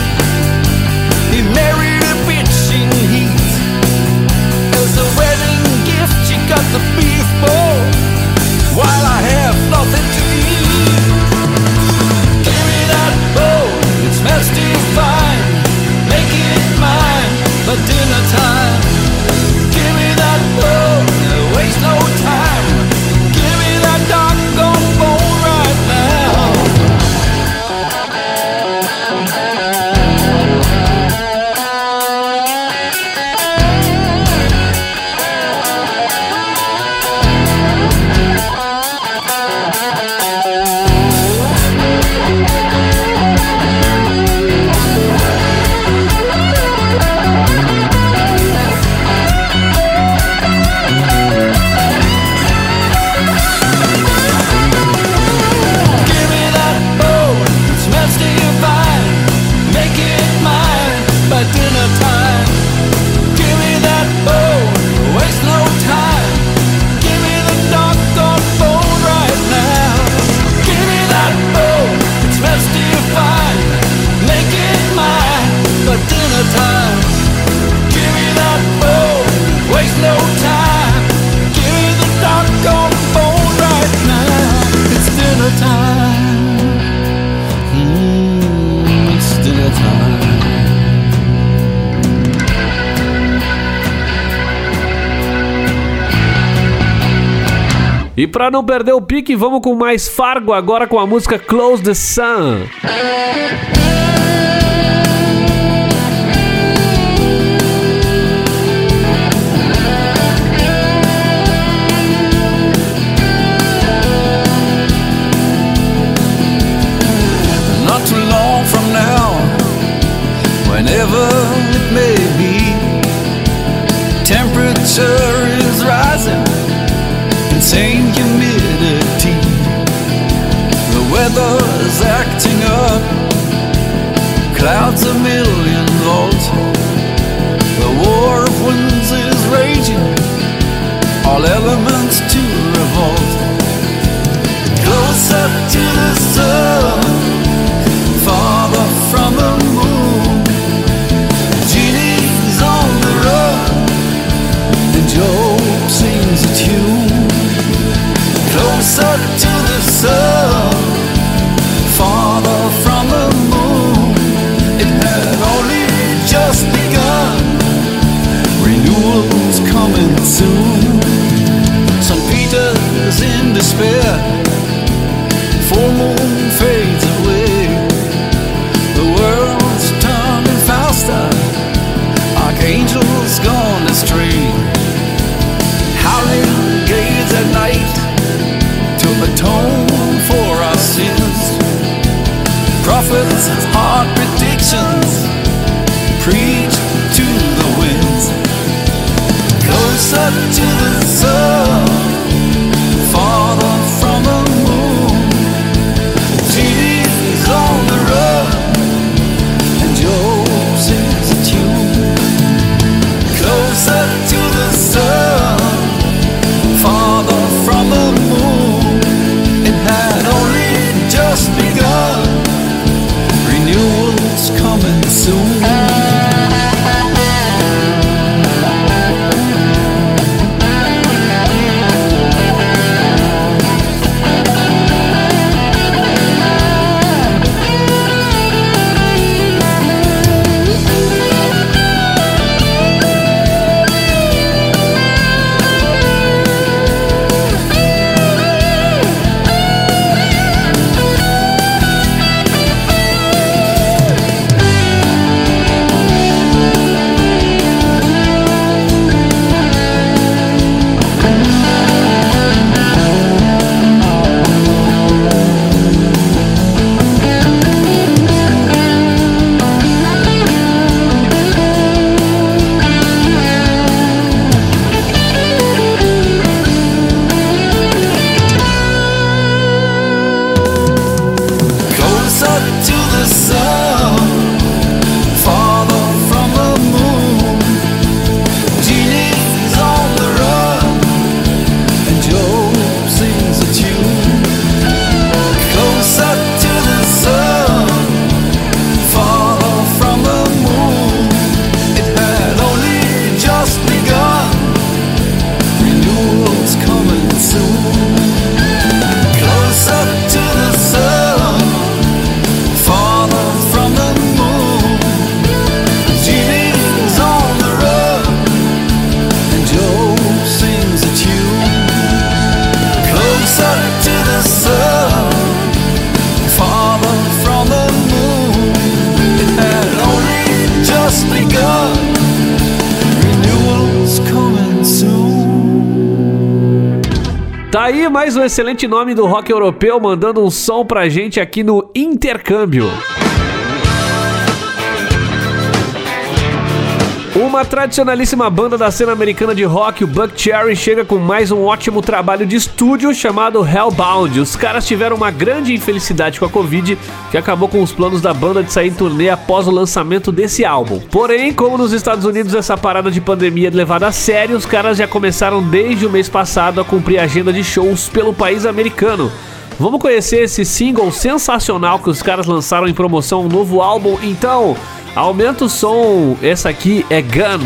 não perder o pique, vamos com mais Fargo agora com a música Close the Sun. Not long from now, whenever it may be, temperature middle excelente nome do rock europeu mandando um som pra gente aqui no Intercâmbio. Uma tradicionalíssima banda da cena americana de rock, o Buck Cherry, chega com mais um ótimo trabalho de estúdio chamado Hellbound. Os caras tiveram uma grande infelicidade com a Covid, que acabou com os planos da banda de sair em turnê após o lançamento desse álbum. Porém, como nos Estados Unidos essa parada de pandemia é levada a sério, os caras já começaram desde o mês passado a cumprir a agenda de shows pelo país americano. Vamos conhecer esse single sensacional que os caras lançaram em promoção, um novo álbum. Então, aumenta o som. Essa aqui é Gun.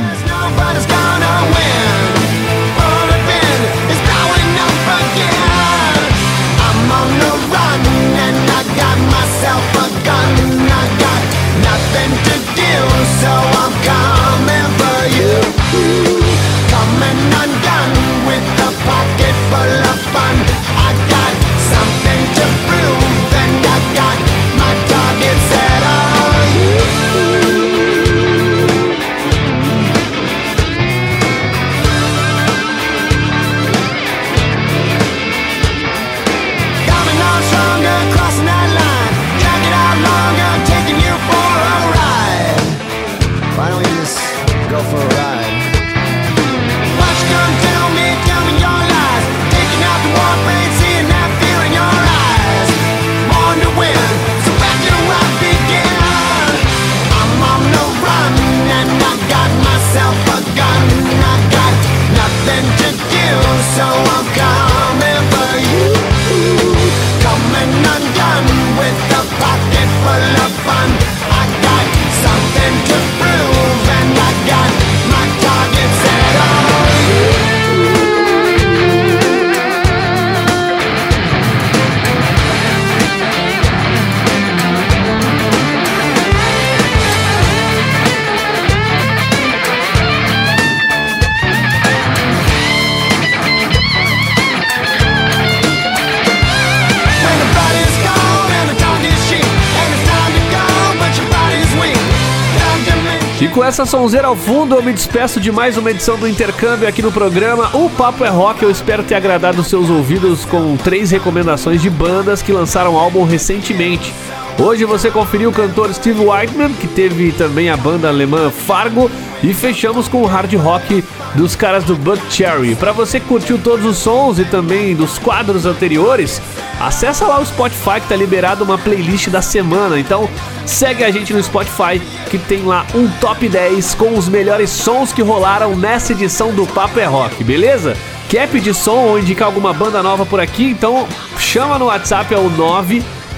Essa sonzeira ao fundo, eu me despeço de mais uma edição do Intercâmbio aqui no programa. O Papo é Rock, eu espero ter agradado os seus ouvidos com três recomendações de bandas que lançaram álbum recentemente. Hoje você conferiu o cantor Steve Whiteman, que teve também a banda alemã Fargo, e fechamos com o hard rock dos caras do Buck Cherry. Para você que curtiu todos os sons e também dos quadros anteriores, acessa lá o Spotify que tá liberado uma playlist da semana. Então segue a gente no Spotify que tem lá um top 10 com os melhores sons que rolaram nessa edição do Papo é Rock, beleza? Quer pedir som ou indicar alguma banda nova por aqui? Então chama no WhatsApp é o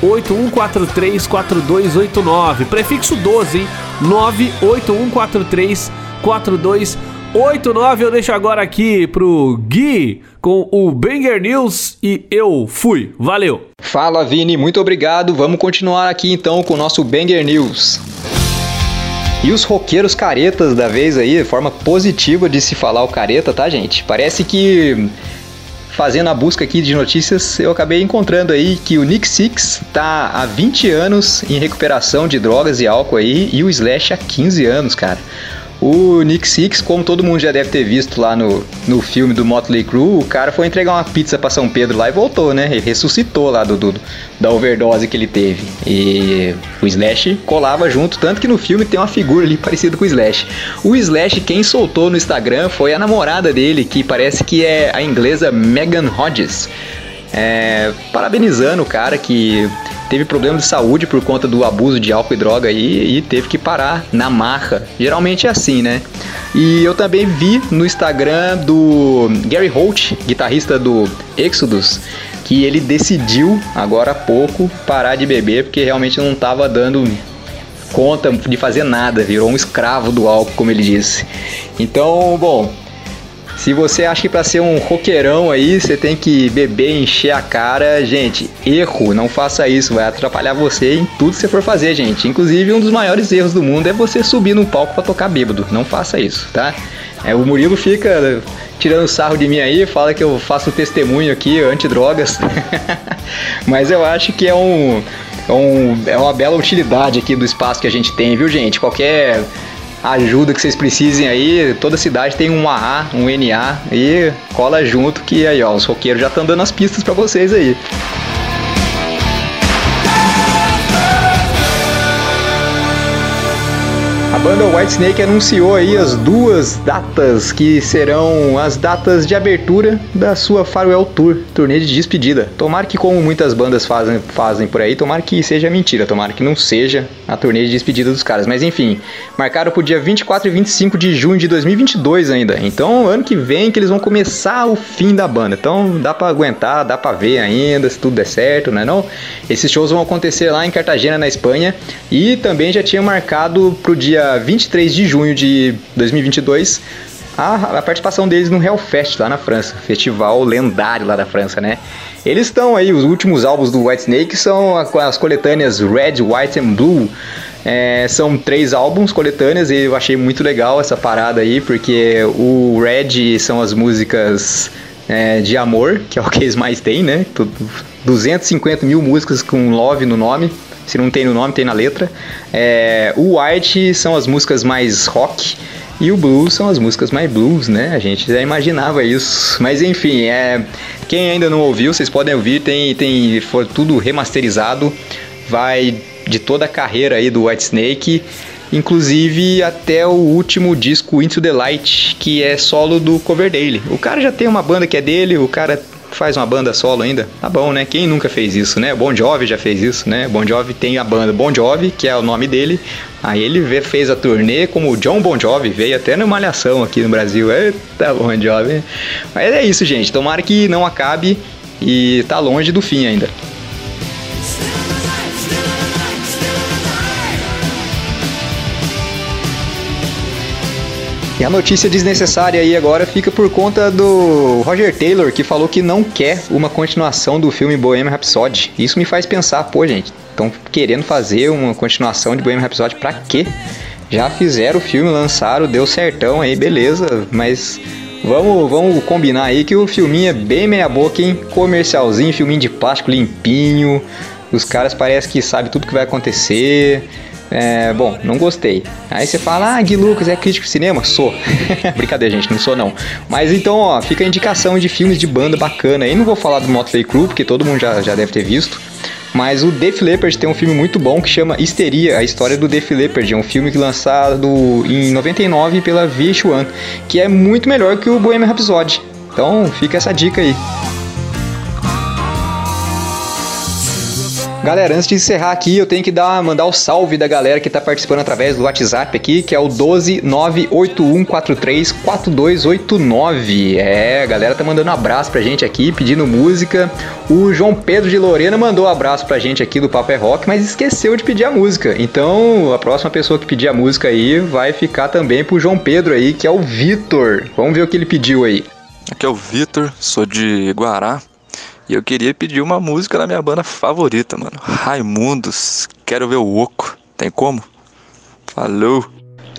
981434289, prefixo 12, hein? 981434289. Eu deixo agora aqui pro Gui com o Banger News e eu fui. Valeu. Fala Vini, muito obrigado. Vamos continuar aqui então com o nosso Banger News. E os roqueiros caretas da vez aí, forma positiva de se falar o careta, tá, gente? Parece que fazendo a busca aqui de notícias, eu acabei encontrando aí que o Nick Six tá há 20 anos em recuperação de drogas e álcool aí e o Slash há 15 anos, cara. O Nick Six, como todo mundo já deve ter visto lá no, no filme do Motley Crue, o cara foi entregar uma pizza para São Pedro lá e voltou, né? Ele ressuscitou lá do, do, da overdose que ele teve. E o Slash colava junto, tanto que no filme tem uma figura ali parecida com o Slash. O Slash, quem soltou no Instagram foi a namorada dele, que parece que é a inglesa Megan Hodges. É, parabenizando o cara que teve problema de saúde por conta do abuso de álcool e droga aí, e teve que parar na marra. Geralmente é assim, né? E eu também vi no Instagram do Gary Holt, guitarrista do Exodus, que ele decidiu agora há pouco parar de beber porque realmente não estava dando conta de fazer nada, virou um escravo do álcool, como ele disse. Então, bom, se você acha que para ser um roqueirão aí, você tem que beber encher a cara, gente, erro, não faça isso, vai atrapalhar você em tudo que você for fazer, gente. Inclusive, um dos maiores erros do mundo é você subir num palco para tocar bêbado. Não faça isso, tá? É, o Murilo fica tirando sarro de mim aí, fala que eu faço testemunho aqui, anti-drogas. Mas eu acho que é um, é um, é uma bela utilidade aqui do espaço que a gente tem, viu, gente? Qualquer ajuda que vocês precisem aí, toda cidade tem um AA, um NA e cola junto que aí ó, os roqueiros já estão dando as pistas para vocês aí. Banda Whitesnake anunciou aí as duas datas que serão as datas de abertura da sua Farewell Tour, turnê de despedida. Tomara que, como muitas bandas fazem, fazem por aí, tomara que seja mentira, tomara que não seja a turnê de despedida dos caras. Mas enfim, marcaram pro dia 24 e 25 de junho de 2022 ainda. Então, ano que vem que eles vão começar o fim da banda. Então, dá para aguentar, dá para ver ainda se tudo der certo, né não? Esses shows vão acontecer lá em Cartagena, na Espanha, e também já tinha marcado pro dia 23 de junho de 2022 a, a, participação deles no Hellfest lá na França, festival lendário lá da França, né? Eles estão aí, os últimos álbuns do Whitesnake são as coletâneas Red, White and Blue. É, são três álbuns coletâneas e eu achei muito legal essa parada aí, porque o Red são as músicas é, de amor, que é o que eles mais têm, né? 250 mil músicas com love no nome. Se não tem no nome, tem na letra. É, o White são as músicas mais rock. E o blues são as músicas mais blues, né? A gente já imaginava isso. Mas enfim, é, quem ainda não ouviu, vocês podem ouvir, tem, tem for tudo remasterizado. Vai de toda a carreira aí do White Snake, inclusive até o último disco Into the Light, que é solo do cover dele. O cara já tem uma banda que é dele, o cara faz uma banda solo ainda. Tá bom, né? Quem nunca fez isso, né? Bon Jovi já fez isso, né? Bon Jovi tem a banda Bon Jovi, que é o nome dele. Aí ele fez a turnê como John Bon Jovi, veio até no Malhação aqui no Brasil. Eita, Bon Jovi. Mas é isso, gente. Tomara que não acabe e tá longe do fim ainda. E a notícia desnecessária aí agora fica por conta do Roger Taylor, que falou que não quer uma continuação do filme Bohemian Rhapsody. Isso me faz pensar, pô, gente, estão querendo fazer uma continuação de Bohemian Rhapsody pra quê? Já fizeram o filme, lançaram, deu certão aí, beleza, mas vamos, vamos combinar aí que o filminho é bem meia boca, hein? Comercialzinho, filminho de plástico limpinho, os caras parecem que sabem tudo que vai acontecer. É, bom, não gostei. Aí você fala, ah, Gui Lucas é crítico de cinema? Sou. Brincadeira, gente, não sou não. Mas então, ó, fica a indicação de filmes de banda bacana aí. Não vou falar do Motley Crue, porque todo mundo já, já deve ter visto. Mas o Def Leppard tem um filme muito bom que chama Histeria, a história do Def Leppard. É um filme que lançado em 99 pela VH1, que é muito melhor que o Bohemian Rhapsody. Então fica essa dica aí. Galera, antes de encerrar aqui, eu tenho que dar, mandar o salve da galera que tá participando através do WhatsApp aqui, que é o 12981434289. É, a galera tá mandando um abraço pra gente aqui, pedindo música. O João Pedro de Lorena mandou um abraço pra gente aqui do Papo é Rock, mas esqueceu de pedir a música. Então, a próxima pessoa que pedir a música aí vai ficar também pro João Pedro aí, que é o Vitor. Vamos ver o que ele pediu aí. Aqui é o Vitor, sou de Guará. E eu queria pedir uma música da minha banda favorita, mano. Raimundos, quero ver o Oco. Tem como? Falou!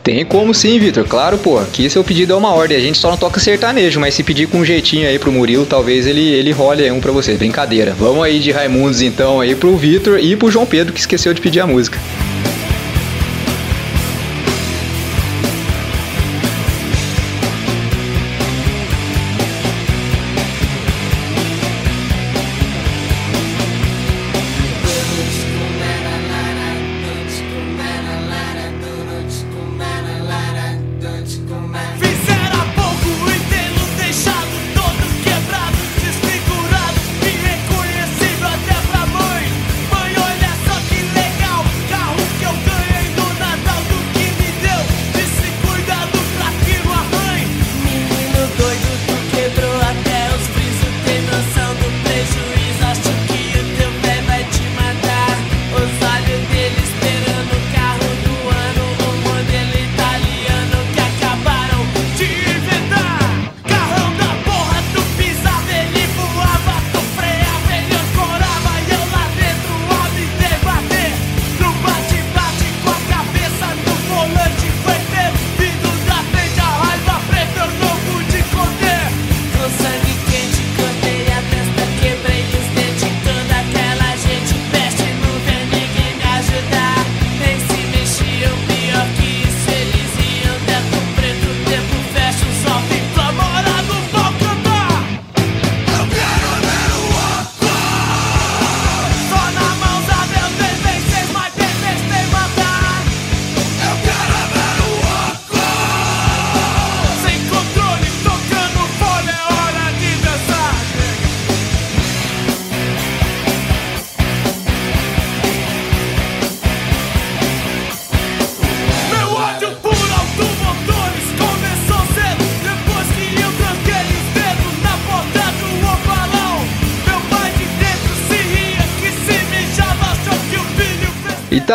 Tem como sim, Vitor. Claro, pô. Aqui seu pedido é uma ordem. A gente só não toca sertanejo, mas se pedir com um jeitinho aí pro Murilo, talvez ele, ele role aí um pra você. Brincadeira. Vamos aí de Raimundos então aí pro Vitor e pro João Pedro que esqueceu de pedir a música.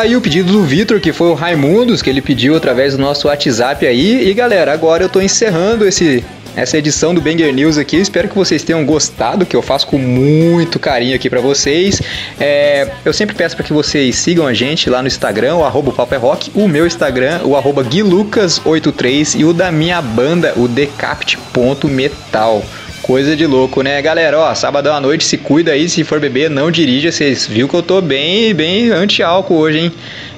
Aí o pedido do Vitor, que foi o Raimundos, que ele pediu através do nosso WhatsApp aí. E galera, agora eu tô encerrando esse, essa edição do Banger News aqui. Espero que vocês tenham gostado, que eu faço com muito carinho aqui pra vocês. É, eu sempre peço para que vocês sigam a gente lá no Instagram, o arroba Papo é Rock, o meu Instagram, o arroba guilucas83 e o da minha banda, o decapt.metal. Coisa de louco, né, galera? Ó, sabadão à noite, se cuida aí, se for beber, não dirija. Vocês viu que eu tô bem, bem anti-álcool hoje, hein?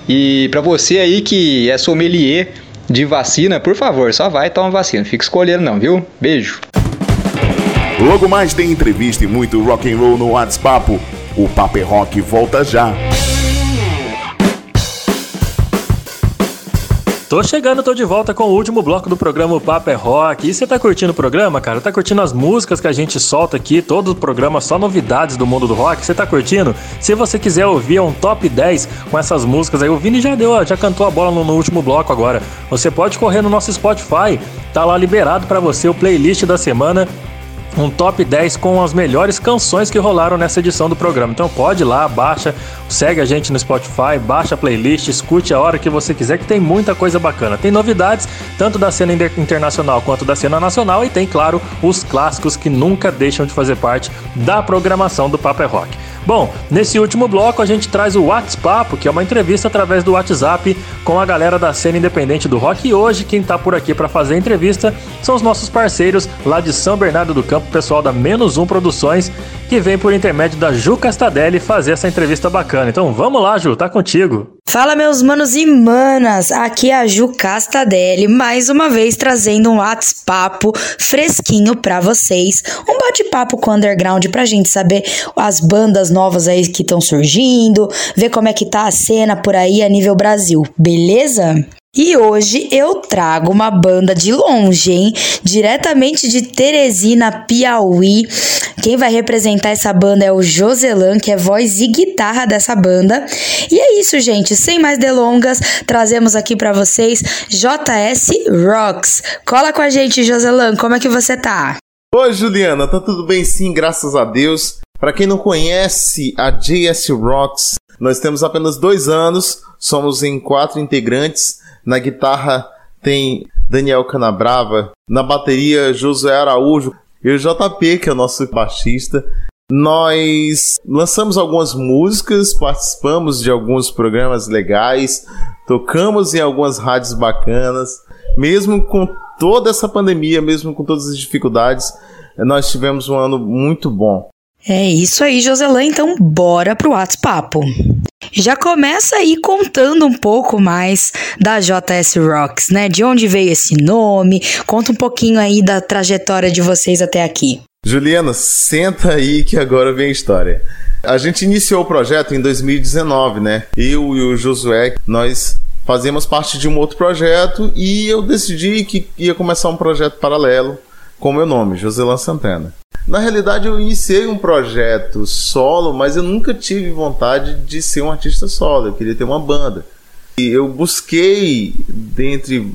E pra você aí que é sommelier de vacina, por favor, só vai e toma vacina. Fica escolhendo não, viu? Beijo. Logo mais tem entrevista e muito rock and roll no WhatsApp. O Papo é Rock volta já. Tô chegando, tô de volta com o último bloco do programa Papo é Rock. E você tá curtindo o programa, cara? Tá curtindo as músicas que a gente solta aqui? Todo o programa só novidades do mundo do rock. Você tá curtindo? Se você quiser ouvir um top 10 com essas músicas aí, o Vini já deu, já cantou a bola no, no último bloco agora. Você pode correr no nosso Spotify, tá lá liberado pra você o playlist da semana um top 10 com as melhores canções que rolaram nessa edição do programa. Então pode ir lá, baixa, segue a gente no Spotify, baixa a playlist, escute a hora que você quiser, que tem muita coisa bacana. Tem novidades, tanto da cena inter- internacional quanto da cena nacional, e tem, claro, os clássicos que nunca deixam de fazer parte da programação do Papo é Rock. Bom, nesse último bloco a gente traz o WhatsApp, que é uma entrevista através do WhatsApp com a galera da cena independente do rock. E hoje quem tá por aqui para fazer a entrevista são os nossos parceiros lá de São Bernardo do Campo, pessoal da Menos Um Produções, que vem por intermédio da Ju Castadelli fazer essa entrevista bacana. Então vamos lá, Ju, tá contigo. Fala meus manos e manas, aqui é a Ju Castadelli, mais uma vez trazendo um WhatsApp fresquinho pra vocês, um bate-papo com o underground pra gente saber as bandas novas aí que estão surgindo, ver como é que tá a cena por aí a nível Brasil, beleza? E hoje eu trago uma banda de longe, hein? Diretamente de Teresina, Piauí. Quem vai representar essa banda é o Joselan, que é voz e guitarra dessa banda. E é isso, gente. Sem mais delongas, trazemos aqui para vocês JS Rocks. Cola com a gente, Joselan. Como é que você tá? Oi, Juliana. Tá tudo bem sim, graças a Deus. Para quem não conhece a JS Rocks, nós temos apenas dois anos, somos em quatro integrantes. Na guitarra tem Daniel Canabrava, na bateria Josué Araújo e o JP, que é o nosso baixista. Nós lançamos algumas músicas, participamos de alguns programas legais, tocamos em algumas rádios bacanas, mesmo com toda essa pandemia, mesmo com todas as dificuldades, nós tivemos um ano muito bom. É isso aí, Joselã. Então, bora pro WhatsApp. Já começa aí contando um pouco mais da JS Rocks, né? De onde veio esse nome? Conta um pouquinho aí da trajetória de vocês até aqui. Juliana, senta aí que agora vem a história. A gente iniciou o projeto em 2019, né? Eu e o Josué, nós fazíamos parte de um outro projeto e eu decidi que ia começar um projeto paralelo com meu nome, Joselan Santana. Na realidade, eu iniciei um projeto solo, mas eu nunca tive vontade de ser um artista solo. Eu queria ter uma banda. E eu busquei, dentre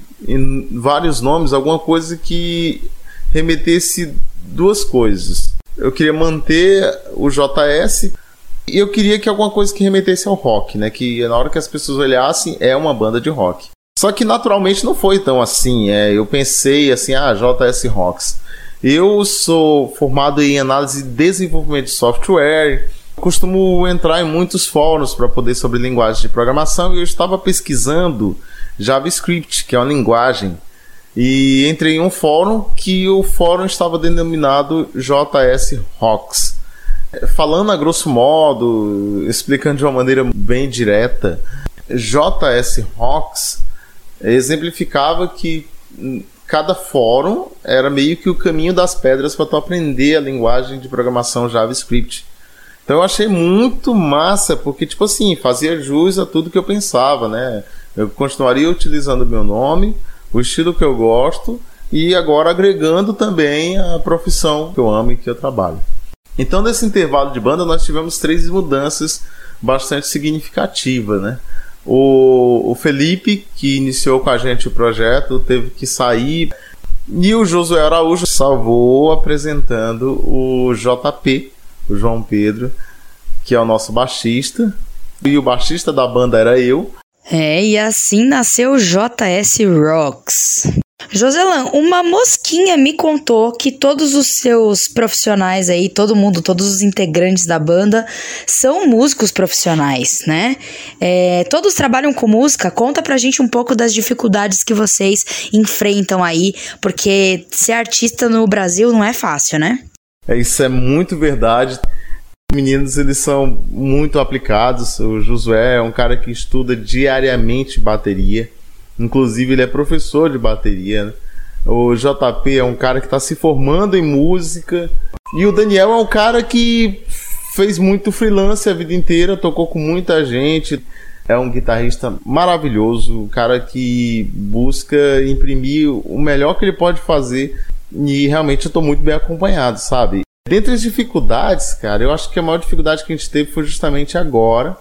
vários nomes, alguma coisa que remetesse duas coisas. Eu queria manter o JS e eu queria que alguma coisa que remetesse ao rock, né? Que na hora que as pessoas olhassem, é uma banda de rock. Só que naturalmente não foi tão assim. É, eu pensei assim, ah, JS Rocks. Eu sou formado em análise e desenvolvimento de software. Costumo entrar em muitos fóruns para poder sobre linguagens de programação e eu estava pesquisando JavaScript, que é uma linguagem. E entrei em um fórum que o fórum estava denominado JS Rocks. Falando a grosso modo, explicando de uma maneira bem direta, JS Rocks exemplificava que cada fórum era meio que o caminho das pedras para tu aprender a linguagem de programação JavaScript. Então eu achei muito massa, porque tipo assim, fazia jus a tudo que eu pensava, né? Eu continuaria utilizando o meu nome, o estilo que eu gosto e agora agregando também a profissão que eu amo e que eu trabalho. Então, nesse intervalo de banda, nós tivemos três mudanças bastante significativas, né? O, o Felipe, que iniciou com a gente o projeto, teve que sair. E o Josué Araújo salvou apresentando o JP, o João Pedro, que é o nosso baixista. E o baixista da banda era eu. É, e assim nasceu o JS Rocks. Joselan, uma mosquinha me contou que todos os seus profissionais aí, todo mundo, todos os integrantes da banda são músicos profissionais, né? É, todos trabalham com música. Conta pra gente um pouco das dificuldades que vocês enfrentam aí, porque ser artista no Brasil não é fácil, né? É, isso é muito verdade. Meninos, eles são muito aplicados. O Josué é um cara que estuda diariamente bateria Inclusive, ele é professor de bateria. Né? O JP é um cara que está se formando em música. E o Daniel é um cara que fez muito freelance a vida inteira, tocou com muita gente. É um guitarrista maravilhoso, um cara que busca imprimir o melhor que ele pode fazer. E realmente eu estou muito bem acompanhado, sabe? Dentre as dificuldades, cara, eu acho que a maior dificuldade que a gente teve foi justamente agora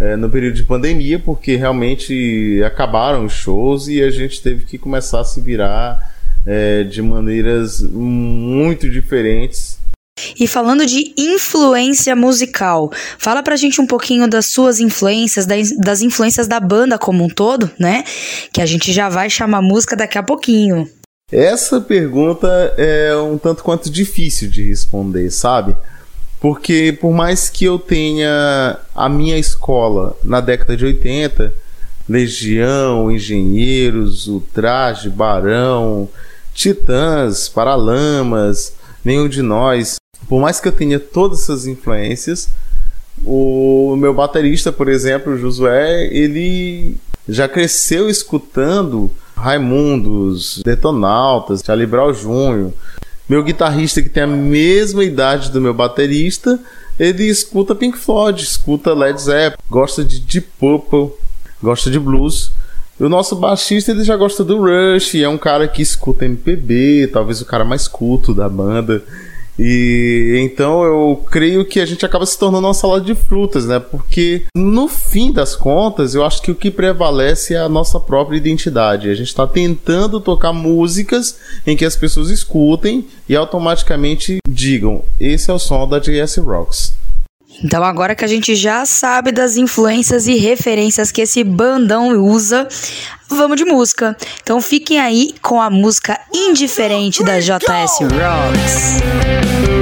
é, no período de pandemia, porque realmente acabaram os shows e a gente teve que começar a se virar é, de maneiras muito diferentes. E falando de influência musical, fala pra gente um pouquinho das suas influências, das influências da banda como um todo, né? Que a gente já vai chamar música daqui a pouquinho. Essa pergunta é um tanto quanto difícil de responder, sabe? Porque por mais que eu tenha a minha escola na década de 80, Legião, Engenheiros, Ultraje, Barão, Titãs, Paralamas, Nenhum de Nós, por mais que eu tenha todas essas influências, O meu baterista, por exemplo, o Josué, ele já cresceu escutando Raimundos, Detonautas, Charlie Brown Jr. Meu guitarrista, que tem a mesma idade do meu baterista, ele escuta Pink Floyd, escuta Led Zeppelin, gosta de Deep Purple, gosta de blues. E o nosso baixista ele já gosta do Rush, é um cara que escuta MPB, talvez o cara mais culto da banda. E então eu creio que a gente acaba se tornando uma salada de frutas, né? Porque no fim das contas, eu acho que o que prevalece é a nossa própria identidade. A gente está tentando tocar músicas em que as pessoas escutem e automaticamente digam: esse é o som da JS Rocks. Então, agora que a gente já sabe das influências e referências que esse bandão usa, vamos de música. Então, fiquem aí com a música Indiferente da JS Rocks.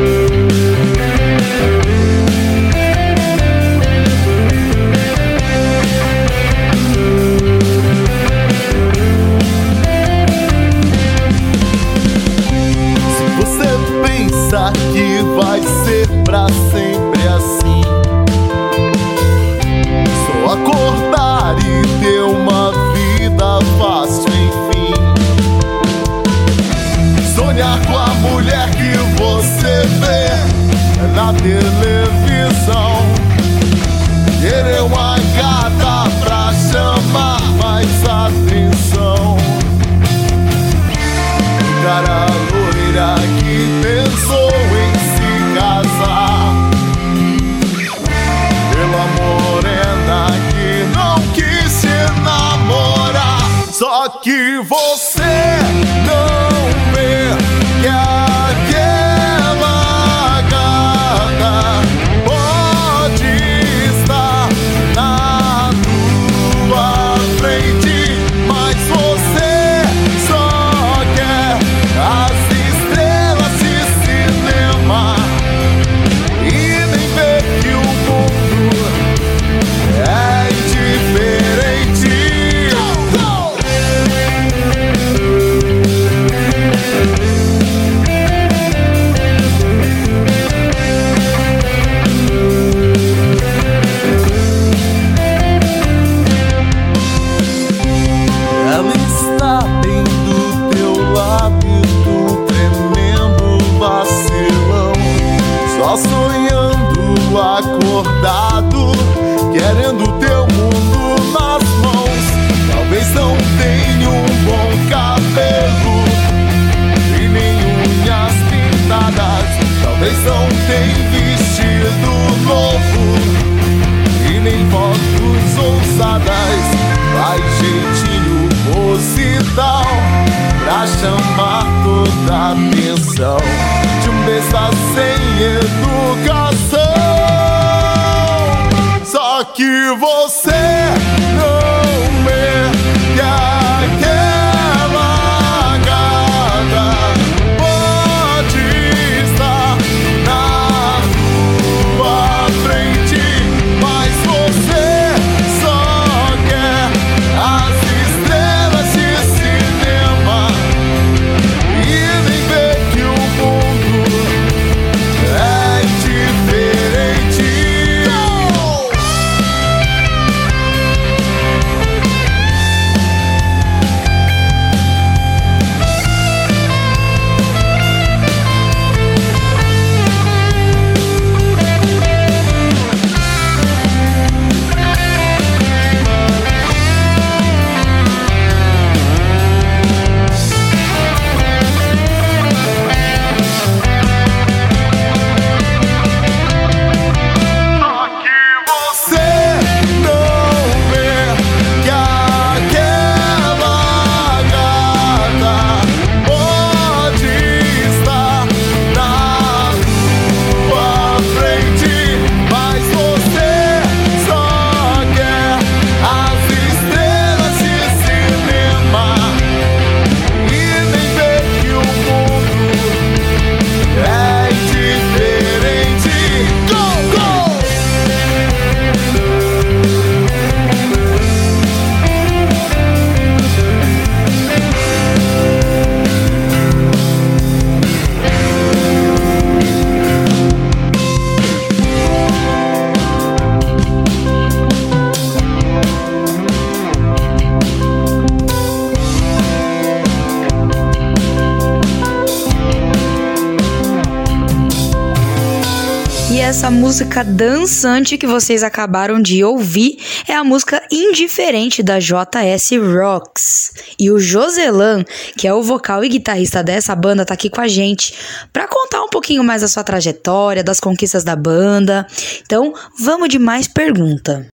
Essa música dançante que vocês acabaram de ouvir é a música Indiferente da JS Rocks. E o Joselan, que é o vocal e guitarrista dessa banda, tá aqui com a gente para contar um pouquinho mais da sua trajetória, das conquistas da banda. Então, vamos de mais pergunta.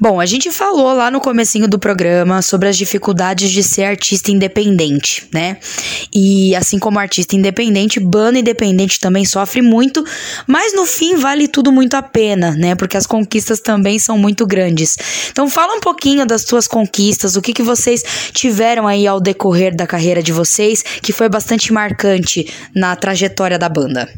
Bom, a gente falou lá no comecinho do programa sobre as dificuldades de ser artista independente, né? E assim como artista independente, banda independente também sofre muito, mas no fim vale tudo muito a pena, né? Porque as conquistas também são muito grandes. Então fala um pouquinho das suas conquistas, o que, que vocês tiveram aí ao decorrer da carreira de vocês, que foi bastante marcante na trajetória da banda.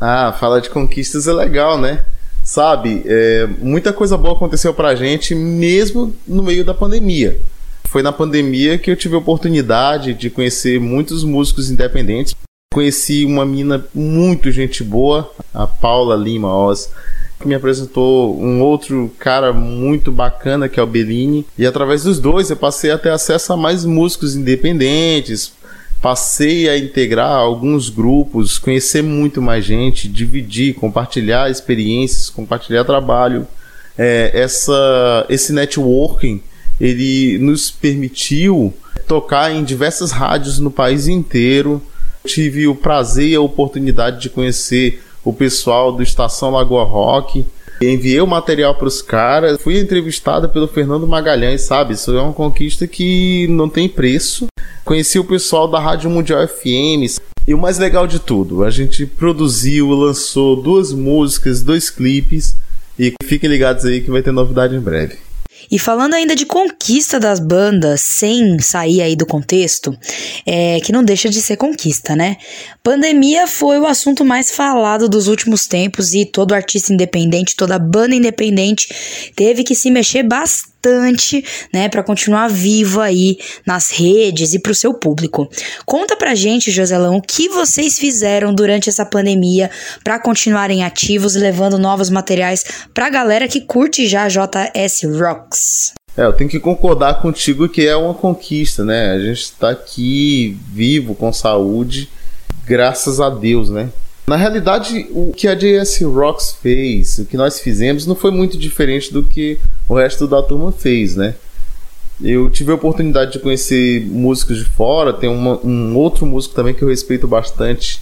Ah, falar de conquistas é legal, né? Sabe, é, muita coisa boa aconteceu pra gente, mesmo no meio da pandemia. Foi na pandemia que eu tive a oportunidade de conhecer muitos músicos independentes. Conheci uma mina muito gente boa, a Paula Lima Oz, que me apresentou um outro cara muito bacana que é o Bellini. E através dos dois eu passei a ter acesso a mais músicos independentes, passei a integrar alguns grupos, conhecer muito mais gente, dividir, compartilhar experiências, compartilhar trabalho. É, essa, esse networking ele nos permitiu tocar em diversas rádios no país inteiro. Tive o prazer e a oportunidade de conhecer o pessoal do Estação Lagoa Rock. Enviei o material para os caras. Fui entrevistada pelo Fernando Magalhães, sabe? Isso é uma conquista que não tem preço. Conheci o pessoal da Rádio Mundial FM. E o mais legal de tudo, a gente produziu, lançou duas músicas, dois clipes. E fiquem ligados aí que vai ter novidade em breve. E falando ainda de conquista das bandas, sem sair aí do contexto, é que não deixa de ser conquista, né? Pandemia foi o assunto mais falado dos últimos tempos e todo artista independente, toda banda independente teve que se mexer bastante, né, para continuar vivo aí nas redes e pro seu público. Conta pra gente, Joselão, o que vocês fizeram durante essa pandemia para continuarem ativos e levando novos materiais pra galera que curte já JS Rocks. É, eu tenho que concordar contigo que é uma conquista, né? A gente está aqui vivo, com saúde, graças a Deus, né? Na realidade, o que a JS Rocks fez, o que nós fizemos, não foi muito diferente do que o resto da turma fez, né? Eu tive a oportunidade de conhecer músicos de fora, tem uma, um outro músico também que eu respeito bastante,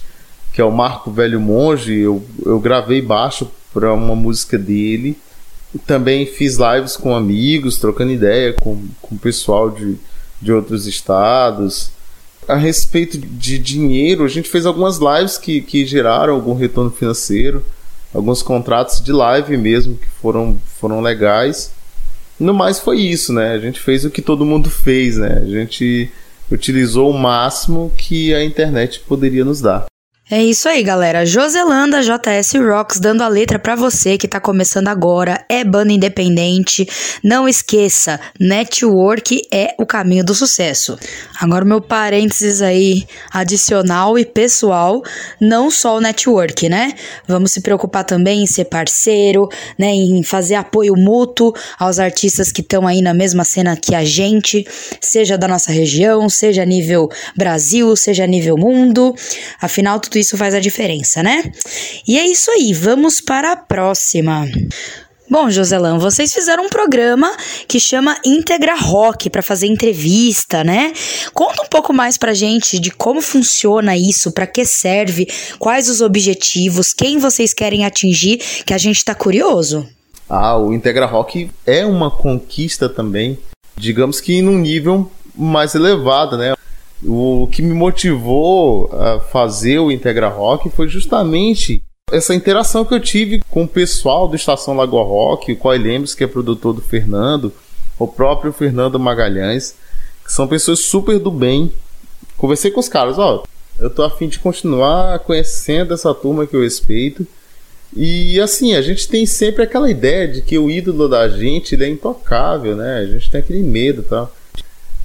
que é o Marco Velho Monge. Eu, eu gravei baixo para uma música dele. Também fiz lives com amigos, trocando ideia com, com o pessoal de, de outros estados a respeito de dinheiro, a gente fez algumas lives que, que geraram algum retorno financeiro, alguns contratos de live mesmo que foram, foram legais. No mais foi isso, né? A gente fez o que todo mundo fez, né? A gente utilizou o máximo que a internet poderia nos dar. É isso aí, galera. Joselanda JS Rocks dando a letra para você que tá começando agora, é banda independente. Não esqueça, network é o caminho do sucesso. Agora meu parênteses aí adicional e pessoal, não só o network, né? Vamos se preocupar também em ser parceiro, né, em fazer apoio mútuo aos artistas que estão aí na mesma cena que a gente, seja da nossa região, seja a nível Brasil, seja a nível mundo. Afinal, tudo isso faz a diferença, né? E é isso aí, vamos para a próxima. Bom, Joselão, vocês fizeram um programa que chama Integra Rock para fazer entrevista, né? Conta um pouco mais pra gente de como funciona isso, para que serve, quais os objetivos, quem vocês querem atingir, que a gente tá curioso. Ah, o Integra Rock é uma conquista também, digamos que num nível mais elevado, né? O que me motivou a fazer o Integra Rock foi justamente essa interação que eu tive com o pessoal do Estação Lagoa Rock, o Coy Lemos, que é produtor do Fernando, o próprio Fernando Magalhães, que são pessoas super do bem. Conversei com os caras, ó, eu tô afim de continuar conhecendo essa turma que eu respeito. E assim, a gente tem sempre aquela ideia de que o ídolo da gente é intocável, né? A gente tem aquele medo e tá? tal.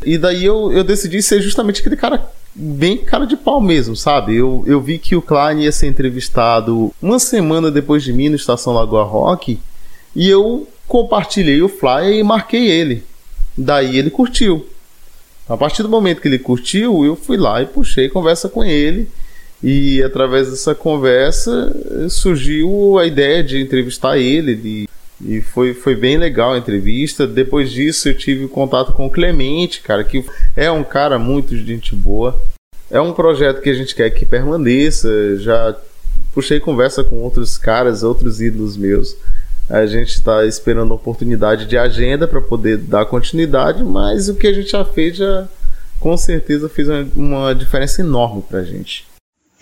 E daí eu, eu decidi ser justamente aquele cara bem cara de pau mesmo, sabe? Eu, eu vi que o Klein ia ser entrevistado uma semana depois de mim no Estação Lagoa Rock e eu compartilhei o flyer e marquei ele. Daí ele curtiu. A partir do momento que ele curtiu, eu fui lá e puxei conversa com ele E através dessa conversa surgiu a ideia de entrevistar ele. De, e foi, foi bem legal a entrevista. Depois disso, eu tive contato com o Clemente, cara, que é um cara muito de gente boa. É um projeto que a gente quer que permaneça. Já puxei conversa com outros caras, outros ídolos meus. A gente está esperando a oportunidade de agenda para poder dar continuidade, mas o que a gente já fez já com certeza fez uma diferença enorme para a gente.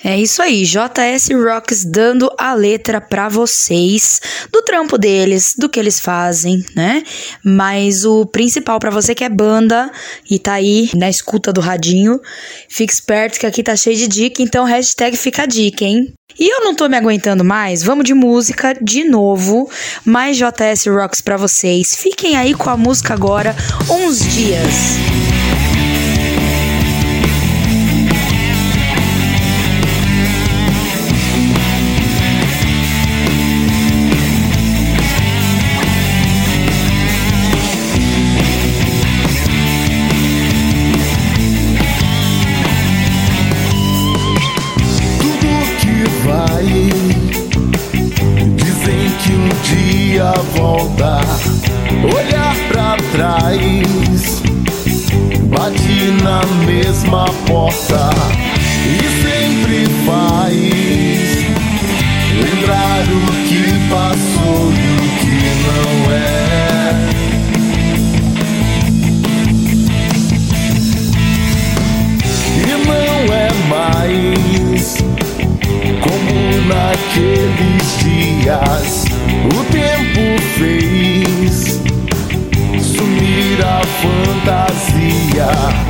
É isso aí, JS Rocks dando a letra para vocês do trampo deles, do que eles fazem, né? Mas o principal para você que é banda e tá aí na escuta do radinho, fique esperto que aqui tá cheio de dica, então hashtag fica a dica, hein? E eu não tô me aguentando mais, vamos de música de novo, mais JS Rocks para vocês. Fiquem aí com a música agora, uns dias. Tudo mesma porta E sempre faz Lembrar o que passou e o que não é. E não é mais como naqueles dias o tempo fez sumir a fantasia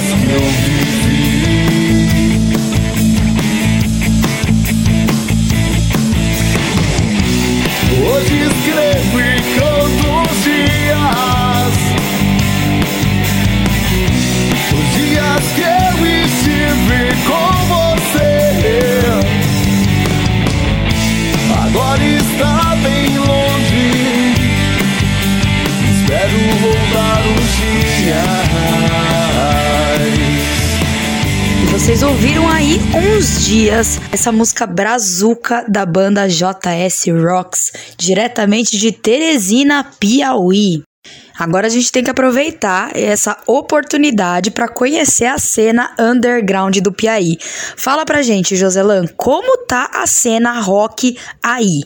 dias que eu vocês ouviram aí uns dias essa música brazuca da banda JS Rocks, diretamente de Teresina, Piauí. Agora a gente tem que aproveitar essa oportunidade para conhecer a cena underground do Piauí. Fala pra gente, Joselan, como tá a cena rock aí?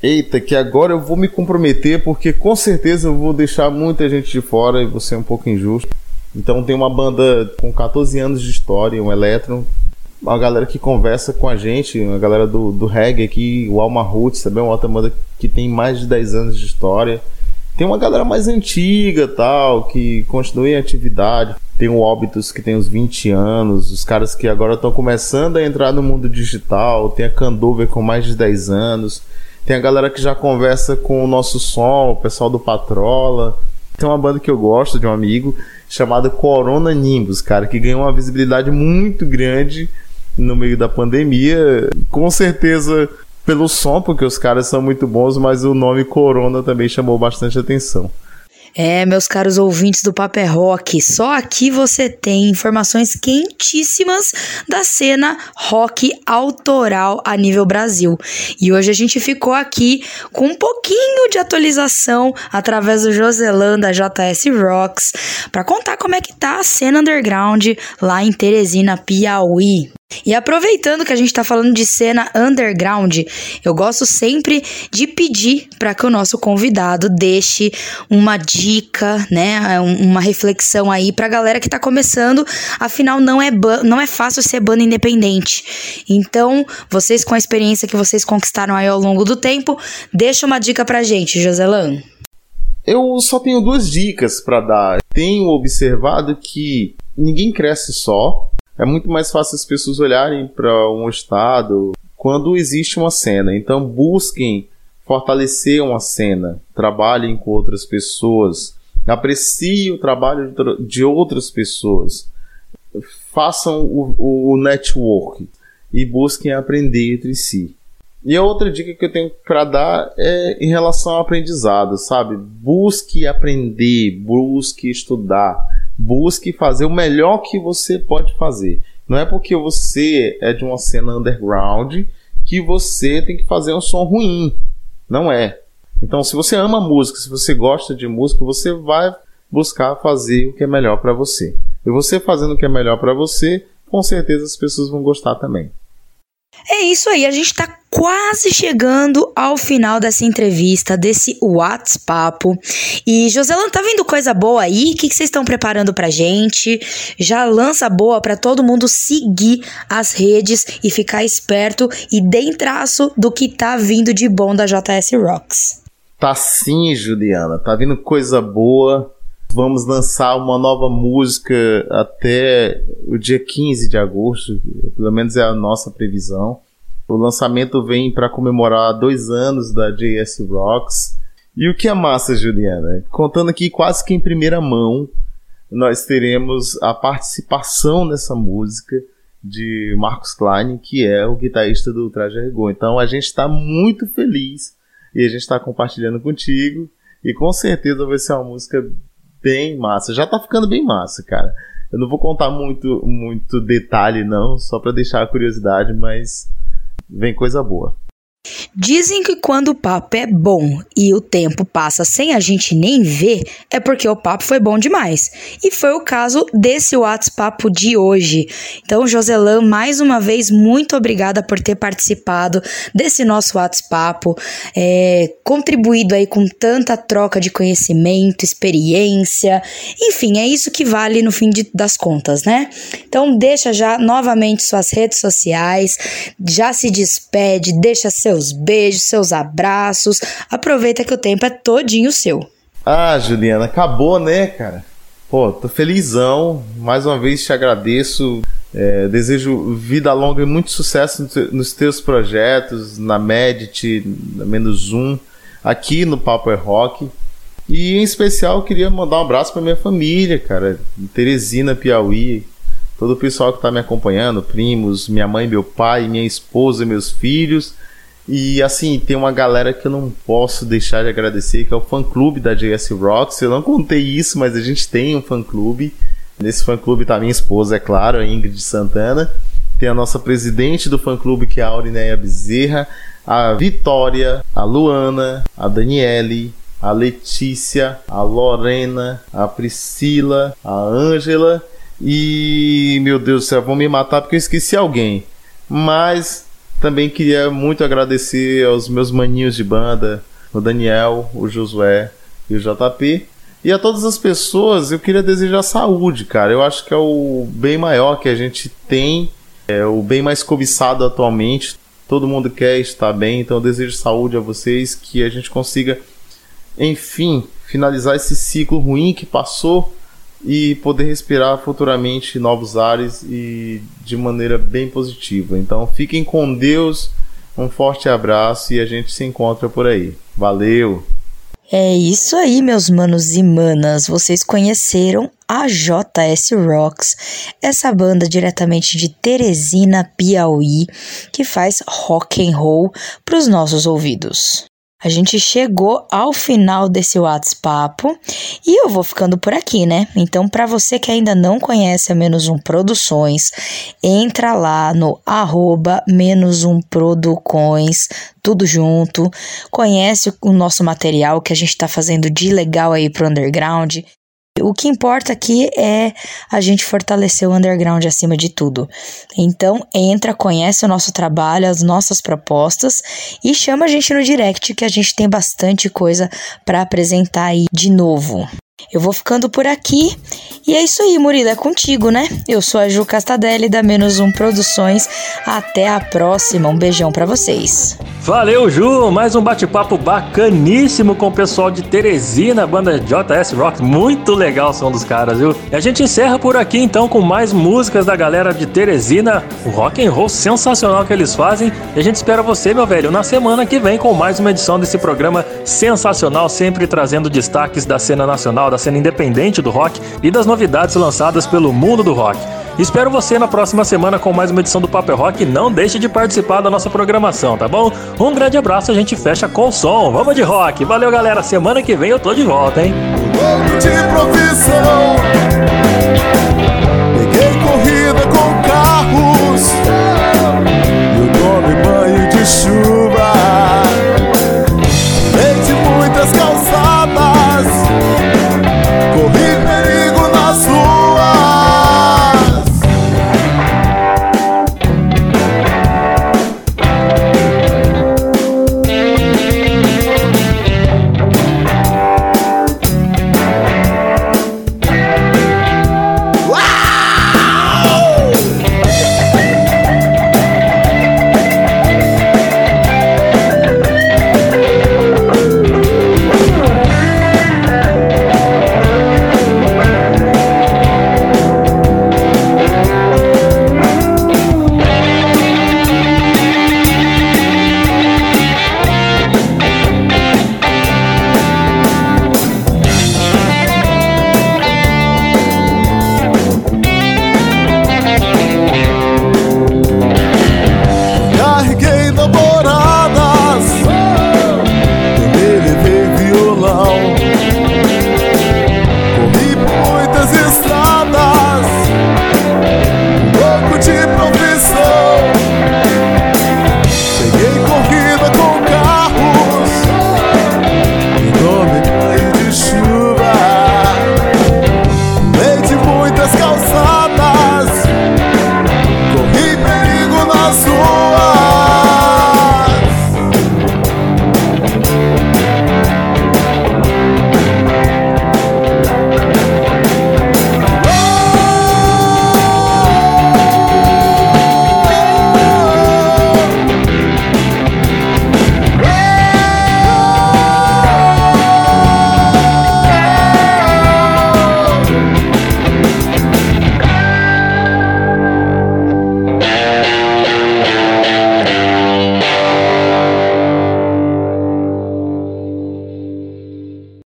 Eita, que agora eu vou me comprometer porque com certeza eu vou deixar muita gente de fora e vou ser um pouco injusto. Então tem uma banda com 14 anos de história, um elétron, uma galera que conversa com a gente, uma galera do, do reggae aqui, o Alma Roots também, uma outra banda que tem mais de 10 anos de história. Tem uma galera mais antiga tal, que continua em atividade. Tem o Óbitos que tem uns 20 anos, os caras que agora estão começando a entrar no mundo digital. Tem a Candover com mais de 10 anos. Tem a galera que já conversa com o nosso som, o pessoal do Patrola. Tem uma banda que eu gosto de um amigo chamada Corona Nimbus, cara, que ganhou uma visibilidade muito grande no meio da pandemia. Com certeza pelo som, porque os caras são muito bons, mas o nome Corona também chamou bastante atenção. É, meus caros ouvintes do Paper Rock, só aqui você tem informações quentíssimas da cena rock autoral a nível Brasil. E hoje a gente ficou aqui com um pouquinho de atualização através do Joselan da JS Rocks para contar como é que tá a cena underground lá em Teresina, Piauí. E aproveitando que a gente tá falando de cena underground, eu gosto sempre de pedir para que o nosso convidado deixe uma dica, né, um- uma reflexão aí pra galera que tá começando, afinal não é não é fácil ser banda independente. Então, vocês com a experiência que vocês conquistaram aí ao longo do tempo, deixa uma dica pra gente, Joselan. Eu só tenho duas dicas para dar. Tenho observado que ninguém cresce só. É muito mais fácil as pessoas olharem para um estado quando existe uma cena. Então busquem fortalecer uma cena, trabalhem com outras pessoas, apreciem o trabalho de outra- de outras pessoas, façam o, o network e busquem aprender entre si. E a outra dica que eu tenho para dar é em relação ao aprendizado, sabe? Busque aprender, busque estudar, busque fazer o melhor que você pode fazer. Não é porque você é de uma cena underground que você tem que fazer um som ruim. Não é. Então, se você ama música, se você gosta de música, você vai buscar fazer o que é melhor para você. E você fazendo o que é melhor para você, com certeza as pessoas vão gostar também. É isso aí, a gente tá quase chegando ao final dessa entrevista, desse WhatsApp. E Joselão, tá vendo coisa boa aí? O que, que vocês estão preparando pra gente? Já lança boa para todo mundo seguir as redes e ficar esperto e dentraço do que tá vindo de bom da JS Rocks. Tá sim, Juliana, tá vindo coisa boa. Vamos lançar uma nova música até o dia 15 de agosto, pelo menos é a nossa previsão. O lançamento vem para comemorar dois anos da JS Rocks. E o que é massa, Juliana? Contando aqui quase que em primeira mão, nós teremos a participação nessa música de Marcos Klein, que é o guitarrista do Traje Rigor. Então a gente está muito feliz e a gente está compartilhando contigo. E com certeza vai ser uma música bem massa. Já tá ficando bem massa, cara. Eu não vou contar muito, muito detalhe, não, só para deixar a curiosidade, mas vem coisa boa. Dizem que quando o papo é bom e o tempo passa sem a gente nem ver, é porque o papo foi bom demais. E foi o caso desse WhatsApp de hoje. Então, Joselan, mais uma vez, muito obrigada por ter participado desse nosso WhatsApp, é, contribuído aí com tanta troca de conhecimento, experiência. Enfim, é isso que vale no fim de, das contas, né? Então, deixa já novamente suas redes sociais, já se despede, deixa seu seus beijos, seus abraços. Aproveita que o tempo é todinho seu. Ah, Juliana, acabou, né, cara? Pô, tô felizão. Mais uma vez te agradeço. É, desejo vida longa e muito sucesso nos teus projetos, na Medit, na Menos Um, aqui no Papo é Rock. E em especial queria mandar um abraço para minha família, cara, Teresina, Piauí, todo o pessoal que está me acompanhando, primos, minha mãe, meu pai, minha esposa, meus filhos e assim, tem uma galera que eu não posso deixar de agradecer, que é o fã clube da JS Rocks. Eu não contei isso, mas a gente tem um fã clube. Nesse fã clube tá minha esposa, é claro, a Ingrid Santana. Tem a nossa presidente do fã clube, que é a Aurineia Bezerra, a Vitória, a Luana, a Daniele, a Letícia, a Lorena, a Priscila, a Ângela e meu Deus do céu, vão me matar porque eu esqueci alguém. Mas também queria muito agradecer aos meus maninhos de banda, o Daniel, o Josué e o JP. E a todas as pessoas eu queria desejar saúde, cara. Eu acho que é o bem maior que a gente tem, é o bem mais cobiçado atualmente. Todo mundo quer estar bem, então eu desejo saúde a vocês, que a gente consiga, enfim, finalizar esse ciclo ruim que passou e poder respirar futuramente novos ares e de maneira bem positiva. Então fiquem com Deus, um forte abraço e a gente se encontra por aí. Valeu! É isso aí, meus manos e manas. Vocês conheceram a JS Rocks, essa banda diretamente de Teresina, Piauí, que faz rock and roll para os nossos ouvidos. A gente chegou ao final desse WhatsApp e eu vou ficando por aqui, né? Então, para você que ainda não conhece a Menos Um Produções, entra lá no arroba Menos Um Producões, tudo junto. Conhece o nosso material que a gente está fazendo de legal aí pro underground. O que importa aqui é a gente fortalecer o underground acima de tudo. Então, entra, conhece o nosso trabalho, as nossas propostas e chama a gente no direct que a gente tem bastante coisa para apresentar aí de novo. Eu vou ficando por aqui. E é isso aí, Murilo, é contigo, né? Eu sou a Ju Castadelli da Menos Um Produções. Até a próxima. Um beijão para vocês. Valeu, Ju! Mais um bate-papo bacaníssimo com o pessoal de Teresina, banda JS Rock. Muito legal o som dos caras, viu? E a gente encerra por aqui então com mais músicas da galera de Teresina, o rock and roll sensacional que eles fazem. E a gente espera você, meu velho, na semana que vem com mais uma edição desse programa sensacional, sempre trazendo destaques da cena nacional da cena independente do rock e das novidades lançadas pelo mundo do rock. Espero você na próxima semana com mais uma edição do Paper Rock. E não deixe de participar da nossa programação, tá bom? Um grande abraço, a gente fecha com o som. Vamos de rock. Valeu, galera. Semana que vem eu tô de volta, hein? de